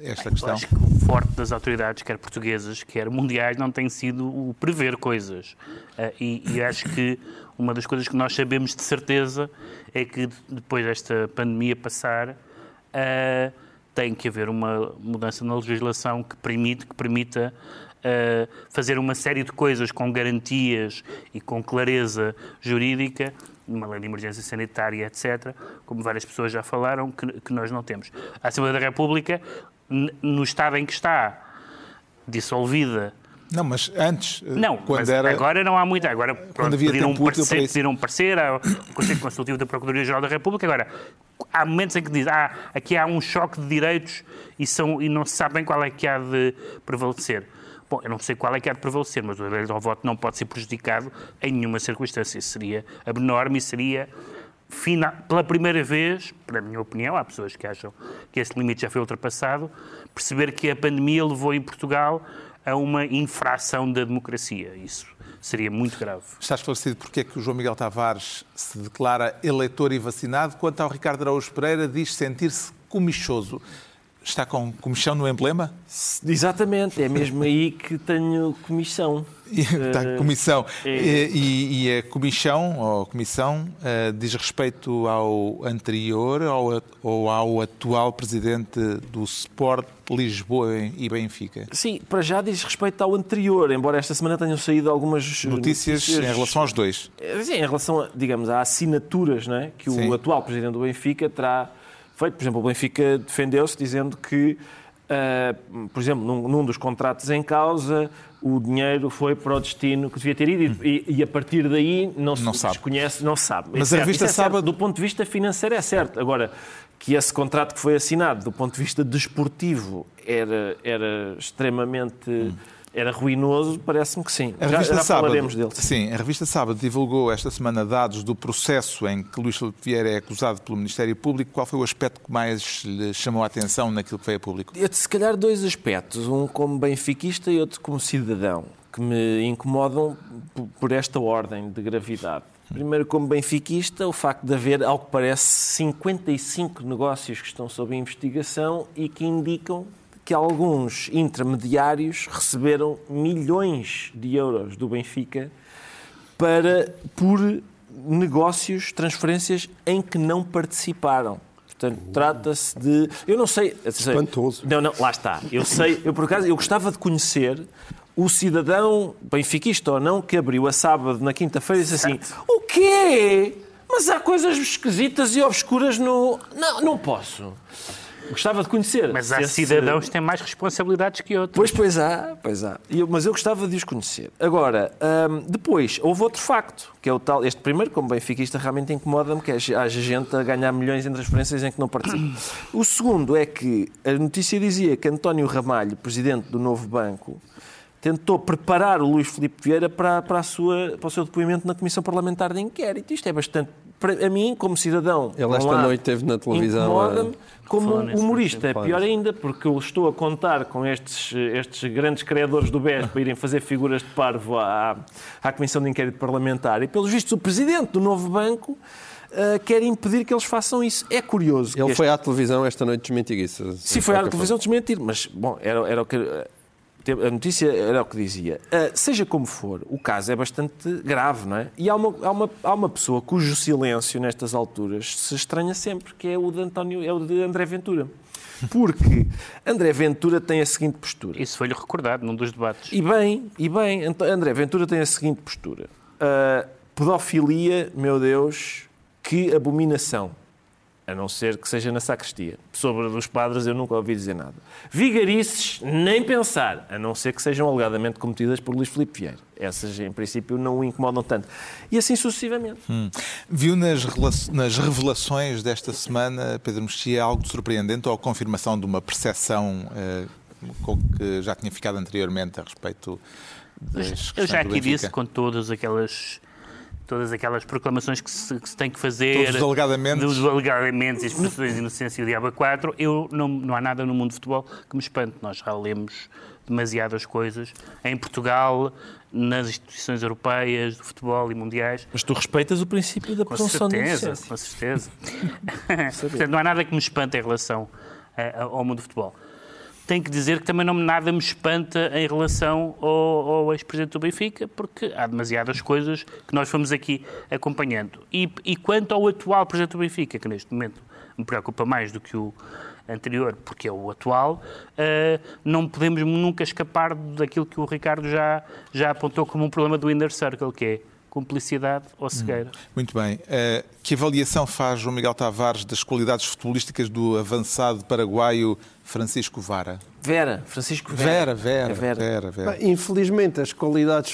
A: esta questão? Eu
D: acho que o forte das autoridades, quer portuguesas, quer mundiais, não tem sido o prever coisas. Eh, e, e acho que uma das coisas que nós sabemos de certeza é que depois desta pandemia passar, uh, tem que haver uma mudança na legislação que permite que permita uh, fazer uma série de coisas com garantias e com clareza jurídica, uma lei de emergência sanitária, etc., como várias pessoas já falaram, que, que nós não temos. A Assembleia da República, no estado em que está, dissolvida
A: não, mas antes,
D: eh, não,
A: quando era...
D: agora não há muita. Agora
A: quando havia
D: pediram,
A: um
D: parecer, pediram um parecer ao Conselho Consultivo da Procuradoria-Geral da República. Agora, há momentos em que diz, ah, aqui há um choque de direitos e, são, e não se sabem qual é que há de prevalecer. Bom, eu não sei qual é que há de prevalecer, mas o direito ao voto não pode ser prejudicado em nenhuma circunstância. Isso seria abnorme e seria, final, pela primeira vez, para minha opinião, há pessoas que acham que esse limite já foi ultrapassado, perceber que a pandemia levou em Portugal a uma infração da democracia. Isso seria muito grave.
A: Está esclarecido porque é que o João Miguel Tavares se declara eleitor e vacinado, quanto ao Ricardo Araújo Pereira diz sentir-se comichoso. Está com comissão no emblema?
C: Exatamente, é mesmo aí que tenho comissão.
A: Está eh, comissão. É... E, e, a comissão, ou comissão, uh, diz respeito ao anterior ou, ou ao atual presidente do Sport Lisboa e Benfica?
C: Sim, para já diz respeito ao anterior, embora esta semana tenham saído algumas
A: notícias, notícias... em relação aos dois.
C: Eh, sim, em relação, digamos, a assinaturas não é? que o Sim. atual presidente do Benfica terá feito. Por exemplo, o Benfica defendeu-se dizendo que, uh, por exemplo, num, num, dos contratos em causa, o dinheiro foi para o destino que devia ter ido hum. e, e, a partir daí não se não desconhece, não sabe.
A: Mas é a revista é sabe...
C: do ponto de vista financeiro é certo. Agora, que esse contrato que foi assinado do ponto de vista desportivo era, era extremamente... Hum era ruinoso, parece-me que sim.
A: A já, já Sábado, falaremos dele. Sim, a revista Sábado divulgou esta semana dados do processo em que Luís Filipe Vieira é acusado pelo Ministério Público. Qual foi o aspecto que mais lhe chamou a atenção naquilo que veio a público?
C: Eu, se calhar dois aspectos, um como benfiquista e outro como cidadão, que me incomodam por esta ordem de gravidade. Primeiro, como benfiquista, o facto de haver, ao que parece, 55 negócios que estão sob investigação e que indicam que alguns intermediários receberam milhões de euros do Benfica para, por negócios, transferências em que não participaram. Portanto, trata-se de. Eu não sei.
E: Espantoso.
C: Não, não, lá está. Eu sei, eu por acaso, eu gostava de conhecer o cidadão, benfiquista ou não, que abriu a sábado na quinta-feira e disse assim: O quê? Mas há coisas esquisitas e obscuras no. Não, não posso. Gostava de conhecer.
D: Mas há esse... cidadãos que têm mais responsabilidades que outros.
C: Pois, pois há, pois há. Eu, mas eu gostava de os conhecer. Agora, hum, depois, houve outro facto, que é o tal. Este primeiro, como benfiquista, realmente incomoda-me, que é, haja gente a ganhar milhões em transferências em que não participa. O segundo é que a notícia dizia que António Ramalho, presidente do novo banco, tentou preparar o Luís Filipe Vieira para, para, a sua, para o seu depoimento na Comissão Parlamentar de Inquérito. Isto é bastante para, a mim, como cidadão.
E: Ele esta
C: lado,
E: noite esteve na televisão. A...
C: Como humorista, é pior ainda, porque eu estou a contar com estes, estes grandes criadores do BES para irem fazer figuras de parvo à, à Comissão de Inquérito Parlamentar. E, pelos vistos, o presidente do novo banco uh, quer impedir que eles façam isso. É curioso.
E: Ele foi à televisão esta noite desmentir isso.
C: Sim, foi à televisão desmentir, mas, bom, era, era o que a notícia era o que dizia. Uh, seja como for, o caso é bastante grave, não é? E há uma, há, uma, há uma pessoa cujo silêncio nestas alturas se estranha sempre, que é o de, António, é o de André Ventura. Porque André Ventura tem a seguinte postura.
D: Isso foi-lhe recordado num dos debates.
C: E bem, e bem, André Ventura tem a seguinte postura. Uh, pedofilia, meu Deus, que abominação a não ser que seja na sacristia. Sobre os padres eu nunca ouvi dizer nada. Vigarices, nem pensar, a não ser que sejam alegadamente cometidas por Luís Filipe Vieira. Essas, em princípio, não o incomodam tanto. E assim sucessivamente. Hum.
A: Viu nas, nas revelações desta semana, Pedro Mexia, algo surpreendente ou a confirmação de uma percepção eh, com que já tinha ficado anteriormente a respeito das
D: Eu já aqui disse, com todas aquelas todas aquelas proclamações que se, que se tem que fazer.
A: Todos os alegamentos.
D: Dos alegamentos e expressões de inocência de aba 4. Eu, não, não há nada no mundo do futebol que me espante. Nós já lemos demasiadas coisas em Portugal, nas instituições europeias de futebol e mundiais.
C: Mas tu respeitas o princípio da presunção de inocência.
D: Com certeza, com certeza. Portanto, não há nada que me espante em relação a, ao mundo do futebol. Tenho que dizer que também não nada me espanta em relação ao, ao ex-presidente do Benfica, porque há demasiadas coisas que nós fomos aqui acompanhando. E, e quanto ao atual presidente do Benfica, que neste momento me preocupa mais do que o anterior, porque é o atual, uh, não podemos nunca escapar daquilo que o Ricardo já, já apontou como um problema do inner circle, que é cumplicidade ou cegueira. Hum,
A: muito bem. Uh, que avaliação faz o Miguel Tavares das qualidades futebolísticas do avançado paraguaio Francisco Vara?
C: Vera, Francisco Vera.
A: Vera, Vera, é Vera. Vera, Vera.
E: Bem, infelizmente, as qualidades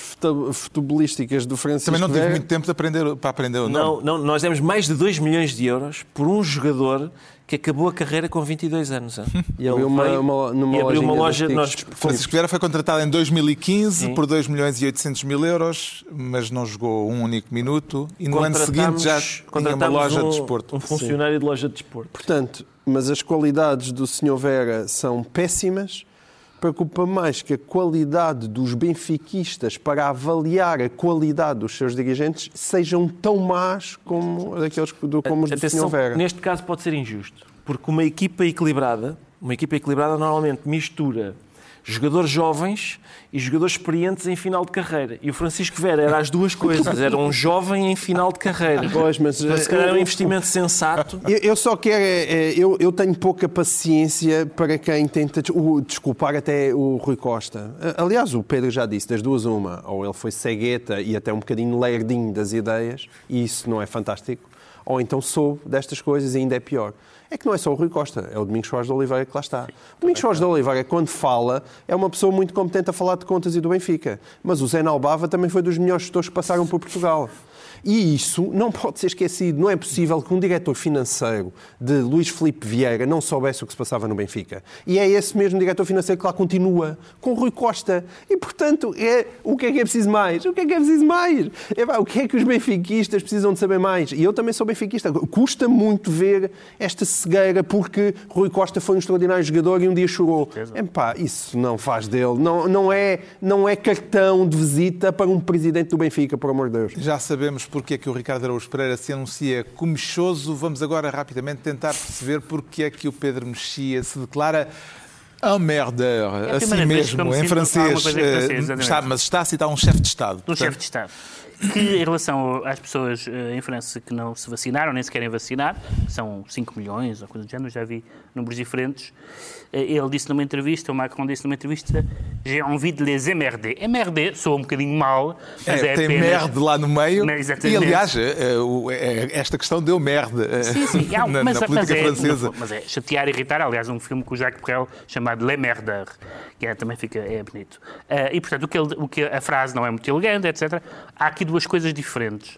E: futebolísticas do Francisco
A: Também não tive
E: Vera...
A: muito tempo de aprender, para aprender o
C: nome. Não, não, nós demos mais de 2 milhões de euros por um jogador que acabou a carreira com 22 anos.
E: E abriu uma, uma, numa
C: e abriu uma loja.
E: Nós...
A: Francisco Vera foi contratado em 2015 Sim. por 2 milhões e 800 mil euros, mas não jogou um único minuto e no ano seguinte já tinha uma loja
C: um,
A: de desporto.
C: Um funcionário Sim. de loja de desporto.
E: Portanto, mas as qualidades do Sr. Vera são péssimas preocupa mais que a qualidade dos benfiquistas para avaliar a qualidade dos seus dirigentes sejam tão más como aqueles do, como os
C: Atenção,
E: do Sr. Vera.
C: Neste caso pode ser injusto, porque uma equipa equilibrada, uma equipa equilibrada normalmente mistura jogadores jovens e jogadores experientes em final de carreira. E o Francisco Vera era as duas coisas. Era um jovem em final de carreira.
E: Pois, mas,
C: mas se calhar era um investimento sensato.
E: Eu, eu só quero. É, é, eu, eu tenho pouca paciência para quem tenta desculpar até o Rui Costa. Aliás, o Pedro já disse, das duas, uma. Ou ele foi cegueta e até um bocadinho lerdinho das ideias, e isso não é fantástico. Ou então soube destas coisas e ainda é pior é que não é só o Rui Costa, é o Domingos Soares de Oliveira que lá está. O Domingos Soares de Oliveira, quando fala, é uma pessoa muito competente a falar de contas e do Benfica. Mas o Zé Nalbava também foi dos melhores gestores que passaram por Portugal. E isso não pode ser esquecido. Não é possível que um diretor financeiro de Luís Felipe Vieira não soubesse o que se passava no Benfica. E é esse mesmo diretor financeiro que lá continua, com Rui Costa. E, portanto, é, o que é que é preciso mais? O que é que é preciso mais? É, pá, o que é que os benfiquistas precisam de saber mais? E eu também sou benfiquista. Custa muito ver esta cegueira porque Rui Costa foi um extraordinário jogador e um dia chorou. É, pá, isso não faz dele. Não, não, é, não é cartão de visita para um presidente do Benfica, por amor de Deus.
A: Já sabemos porque é que o Ricardo Araújo Pereira se anuncia comichoso. Vamos agora rapidamente tentar perceber porque é que o Pedro Mexia se declara un merdeur, é assim mesmo, em francês. francês está, mas está a citar um chefe de Estado. Um
D: chefe de Estado que em relação às pessoas eh, em França que não se vacinaram, nem se querem vacinar, são 5 milhões ou coisa do género, já vi números diferentes, eh, ele disse numa entrevista, o Macron disse numa entrevista, j'ai envie de les emmerder. Emmerder soa um bocadinho mal,
A: mas é, é tem apenas... merde lá no meio. E aliás, eh, esta questão deu merde sim, sim. na, mas, na política
D: mas é,
A: francesa.
D: Mas é chatear, irritar. Aliás, um filme com o Jacques Brel chamado Les Merdeurs, que é, também fica, é bonito. e portanto, o que, ele, o que a frase não é muito elegante, etc. Há aqui duas coisas diferentes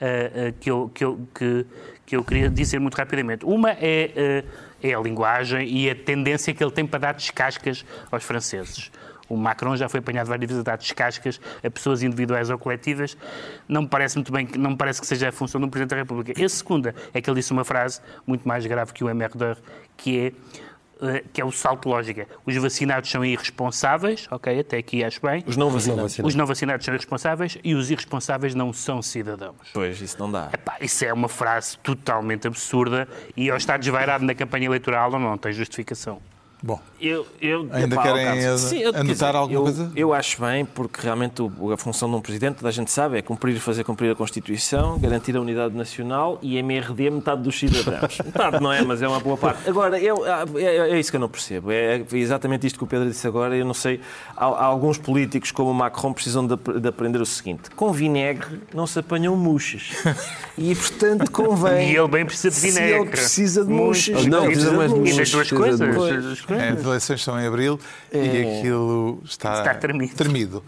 D: uh, uh, que, eu, que, eu, que, que eu queria dizer muito rapidamente. Uma é, uh, é a linguagem e a tendência que ele tem para dar descascas aos franceses. O Macron já foi apanhado várias vezes a dar descascas a pessoas individuais ou coletivas. Não me parece muito bem, não me parece que seja a função um Presidente da República. A segunda é que ele disse uma frase muito mais grave que o MR2, que é que é o salto lógica. Os vacinados são irresponsáveis, ok? Até aqui acho bem.
C: Os não vacinados.
D: Os não vacinados são irresponsáveis e os irresponsáveis não são cidadãos.
C: Pois, isso não dá.
D: Epá, isso é uma frase totalmente absurda e ao estar desvairado na campanha eleitoral não, não tem justificação.
A: Bom,
C: eu, eu,
A: ainda querem Sim, eu, anotar dizer, alguma
C: eu,
A: coisa?
C: Eu acho bem, porque realmente a função de um Presidente, toda a gente sabe, é cumprir e fazer cumprir a Constituição, garantir a unidade nacional e MRD metade dos cidadãos. metade não é, mas é uma boa parte. Agora, eu, é, é, isso que eu não percebo. É exatamente isto que o Pedro disse agora. Eu não sei, há, há alguns políticos como o Macron precisam de, de, aprender o seguinte. Com vinegre não se apanham murchas. E, portanto, convém...
D: E ele bem precisa de vinegre.
C: Se ele precisa de murchas.
E: Não, precisa mais
D: de E das duas coisas.
A: É, as eleições são em abril é... e aquilo está,
D: está tremido.
A: tremido.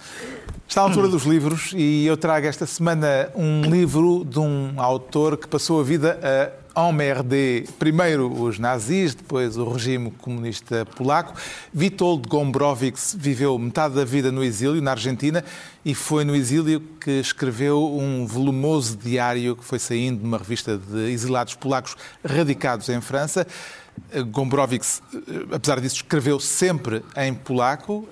A: Está à altura dos livros e eu trago esta semana um livro de um autor que passou a vida a emmerder primeiro os nazis, depois o regime comunista polaco. Witold Gombrowicz viveu metade da vida no exílio, na Argentina, e foi no exílio que escreveu um volumoso diário que foi saindo de uma revista de exilados polacos radicados em França. Gombrowicz, apesar disso, escreveu sempre em polaco,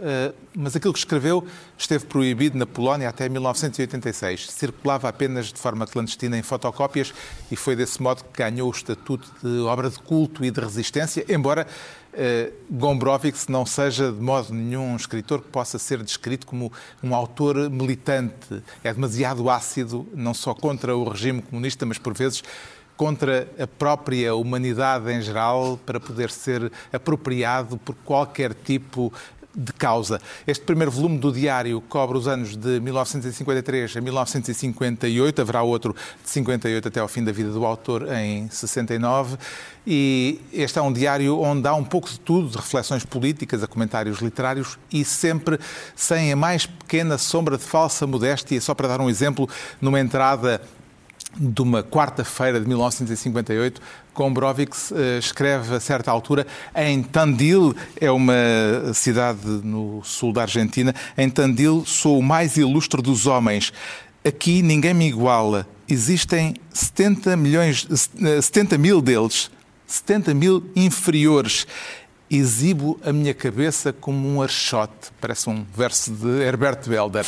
A: mas aquilo que escreveu esteve proibido na Polónia até 1986. Circulava apenas de forma clandestina em fotocópias e foi desse modo que ganhou o estatuto de obra de culto e de resistência, embora uh, Gombrowicz não seja de modo nenhum um escritor que possa ser descrito como um autor militante. É demasiado ácido, não só contra o regime comunista, mas por vezes contra a própria humanidade em geral para poder ser apropriado por qualquer tipo de causa. Este primeiro volume do diário cobre os anos de 1953 a 1958, haverá outro de 58 até ao fim da vida do autor em 69. E este é um diário onde há um pouco de tudo, de reflexões políticas a comentários literários e sempre sem a mais pequena sombra de falsa modéstia. Só para dar um exemplo, numa entrada de uma quarta-feira de 1958, Gombrowicz uh, escreve a certa altura em Tandil, é uma cidade no sul da Argentina, em Tandil sou o mais ilustre dos homens. Aqui ninguém me iguala. Existem 70 milhões, 70 eh, mil deles, 70 mil inferiores. Exibo a minha cabeça como um archote. Parece um verso de Herbert Belder.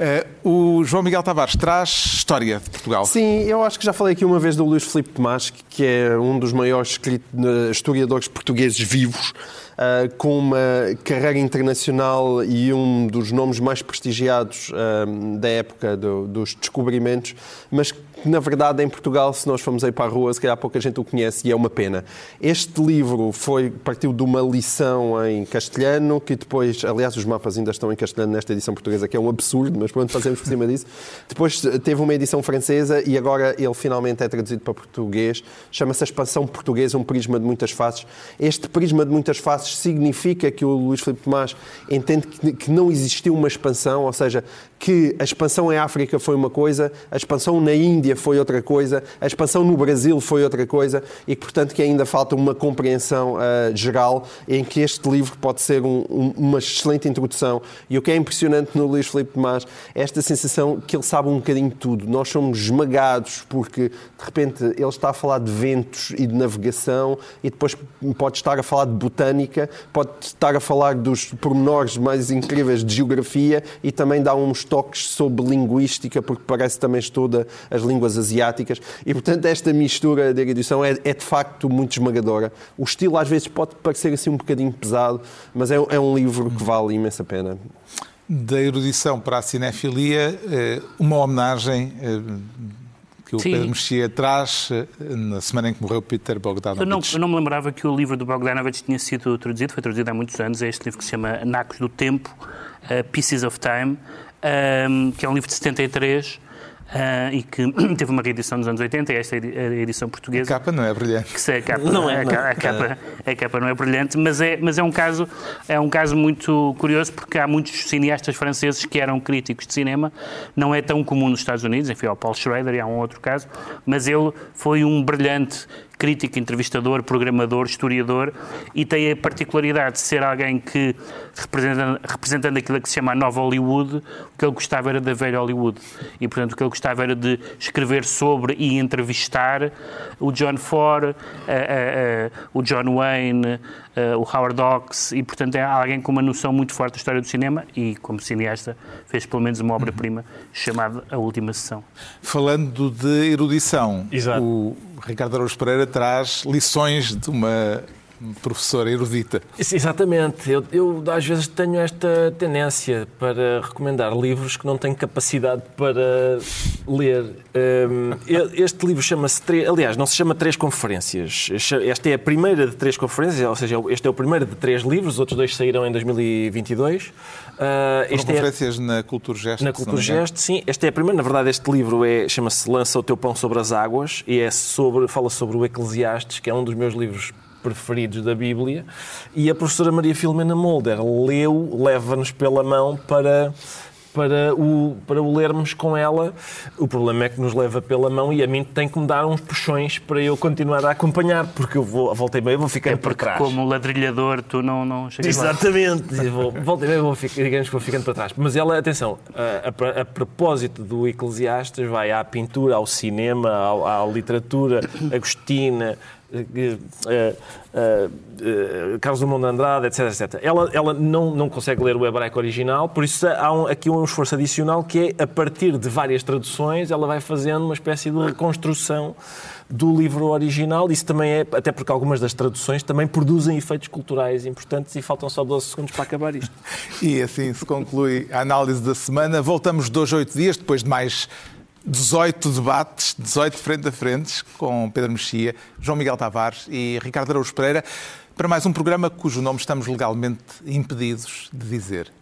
A: Uh, o João Miguel Tavares traz história de Portugal.
E: Sim, eu acho que já falei aqui uma vez do Luís Filipe Tomás, que é um dos maiores eh, historiadores portugueses vivos. Uh, com uma carreira internacional e um dos nomes mais prestigiados uh, da época do, dos descobrimentos, mas na verdade, em Portugal, se nós formos aí para a rua, se calhar pouca gente o conhece e é uma pena. Este livro foi, partiu de uma lição em castelhano, que depois, aliás, os mapas ainda estão em castelhano nesta edição portuguesa, que é um absurdo, mas pronto, fazemos por cima disso. Depois teve uma edição francesa e agora ele finalmente é traduzido para português. Chama-se Expansão Portuguesa, um prisma de muitas faces. Este prisma de muitas faces significa que o Luís Filipe Tomás entende que não existiu uma expansão, ou seja, que a expansão em África foi uma coisa, a expansão na Índia foi outra coisa, a expansão no Brasil foi outra coisa e que, portanto, que ainda falta uma compreensão uh, geral em que este livro pode ser um, um, uma excelente introdução. E o que é impressionante no Luís Filipe Tomás é esta sensação que ele sabe um bocadinho de tudo. Nós somos esmagados porque, de repente, ele está a falar de ventos e de navegação e depois pode estar a falar de botânica, pode estar a falar dos pormenores mais incríveis de geografia e também dá uns toques sobre linguística, porque parece também estuda as línguas asiáticas. E, portanto, esta mistura de erudição é, é de facto muito esmagadora. O estilo, às vezes, pode parecer assim um bocadinho pesado, mas é, é um livro que vale imensa pena
A: da erudição para a cinefilia, eh, uma homenagem eh, que o Sim. Pedro Mexia traz eh, na semana em que morreu Peter Bogdanovich.
D: Eu não, eu não me lembrava que o livro do Bogdanovich tinha sido traduzido, foi traduzido há muitos anos, é este livro que se chama Nacos do Tempo, Pieces of Time, um, que é um livro de 73, Uh, e que teve uma reedição nos anos 80, esta é a edição portuguesa.
A: A capa não é brilhante.
D: Que a capa não, é, a, a, capa, a capa não é brilhante, mas é, mas é um caso é um caso muito curioso porque há muitos cineastas franceses que eram críticos de cinema, não é tão comum nos Estados Unidos, enfim, o Paul Schrader e há um outro caso, mas ele foi um brilhante crítico, entrevistador, programador, historiador e tem a particularidade de ser alguém que, representando, representando aquilo que se chama a nova Hollywood, o que ele gostava era da velha Hollywood. E, portanto, o que ele gostava era de escrever sobre e entrevistar o John Ford, uh, uh, uh, o John Wayne, o Howard Hawks, e, portanto, é alguém com uma noção muito forte da história do cinema e, como cineasta, fez pelo menos uma obra-prima chamada A Última Sessão.
A: Falando de erudição, Exato. o Ricardo Araújo Pereira traz lições de uma professora erudita.
C: Exatamente. Eu, eu, às vezes tenho esta tendência para recomendar livros que não tenho capacidade para ler. Um, este livro chama-se... Aliás, não se chama Três Conferências. Esta é a primeira de três conferências, ou seja, este é o primeiro de três livros, os outros dois saíram em 2022. Uh,
A: este conferências é, na Cultura Gesto.
C: Na Cultura Gesto, sim. Este é a primeira. Na verdade, este livro é, chama-se Lança o Teu Pão sobre as Águas e é sobre, fala sobre o Eclesiastes, que é um dos meus livros preferidos da Bíblia, e a professora Maria Filomena Mulder leu, leva-nos pela mão para para o, para o lermos com ela. O problema é que nos leva pela mão e a mim tem que me dar uns puxões para eu continuar a acompanhar, porque eu vou, volta e meia vou ficando é
D: por
C: trás.
D: como ladrilhador tu não, não chegas
C: Exatamente. Vou, volta e meia vou, digamos que vou ficando para trás. Mas ela, atenção, a, a, a propósito do Eclesiastes vai à pintura, ao cinema, à, à literatura agostina, Carlos Drummond de Andrade, etc, etc. Ela, ela não, não consegue ler o hebraico original, por isso há um, aqui um esforço adicional que é, a partir de várias traduções, ela vai fazendo uma espécie de reconstrução do livro original. Isso também é, até porque algumas das traduções também produzem efeitos culturais importantes e faltam só 12 segundos para acabar isto.
A: E assim se conclui a análise da semana. Voltamos dois, oito dias, depois de mais 18 debates, 18 frente a frente, com Pedro Mexia, João Miguel Tavares e Ricardo Araújo Pereira, para mais um programa cujo nome estamos legalmente impedidos de dizer.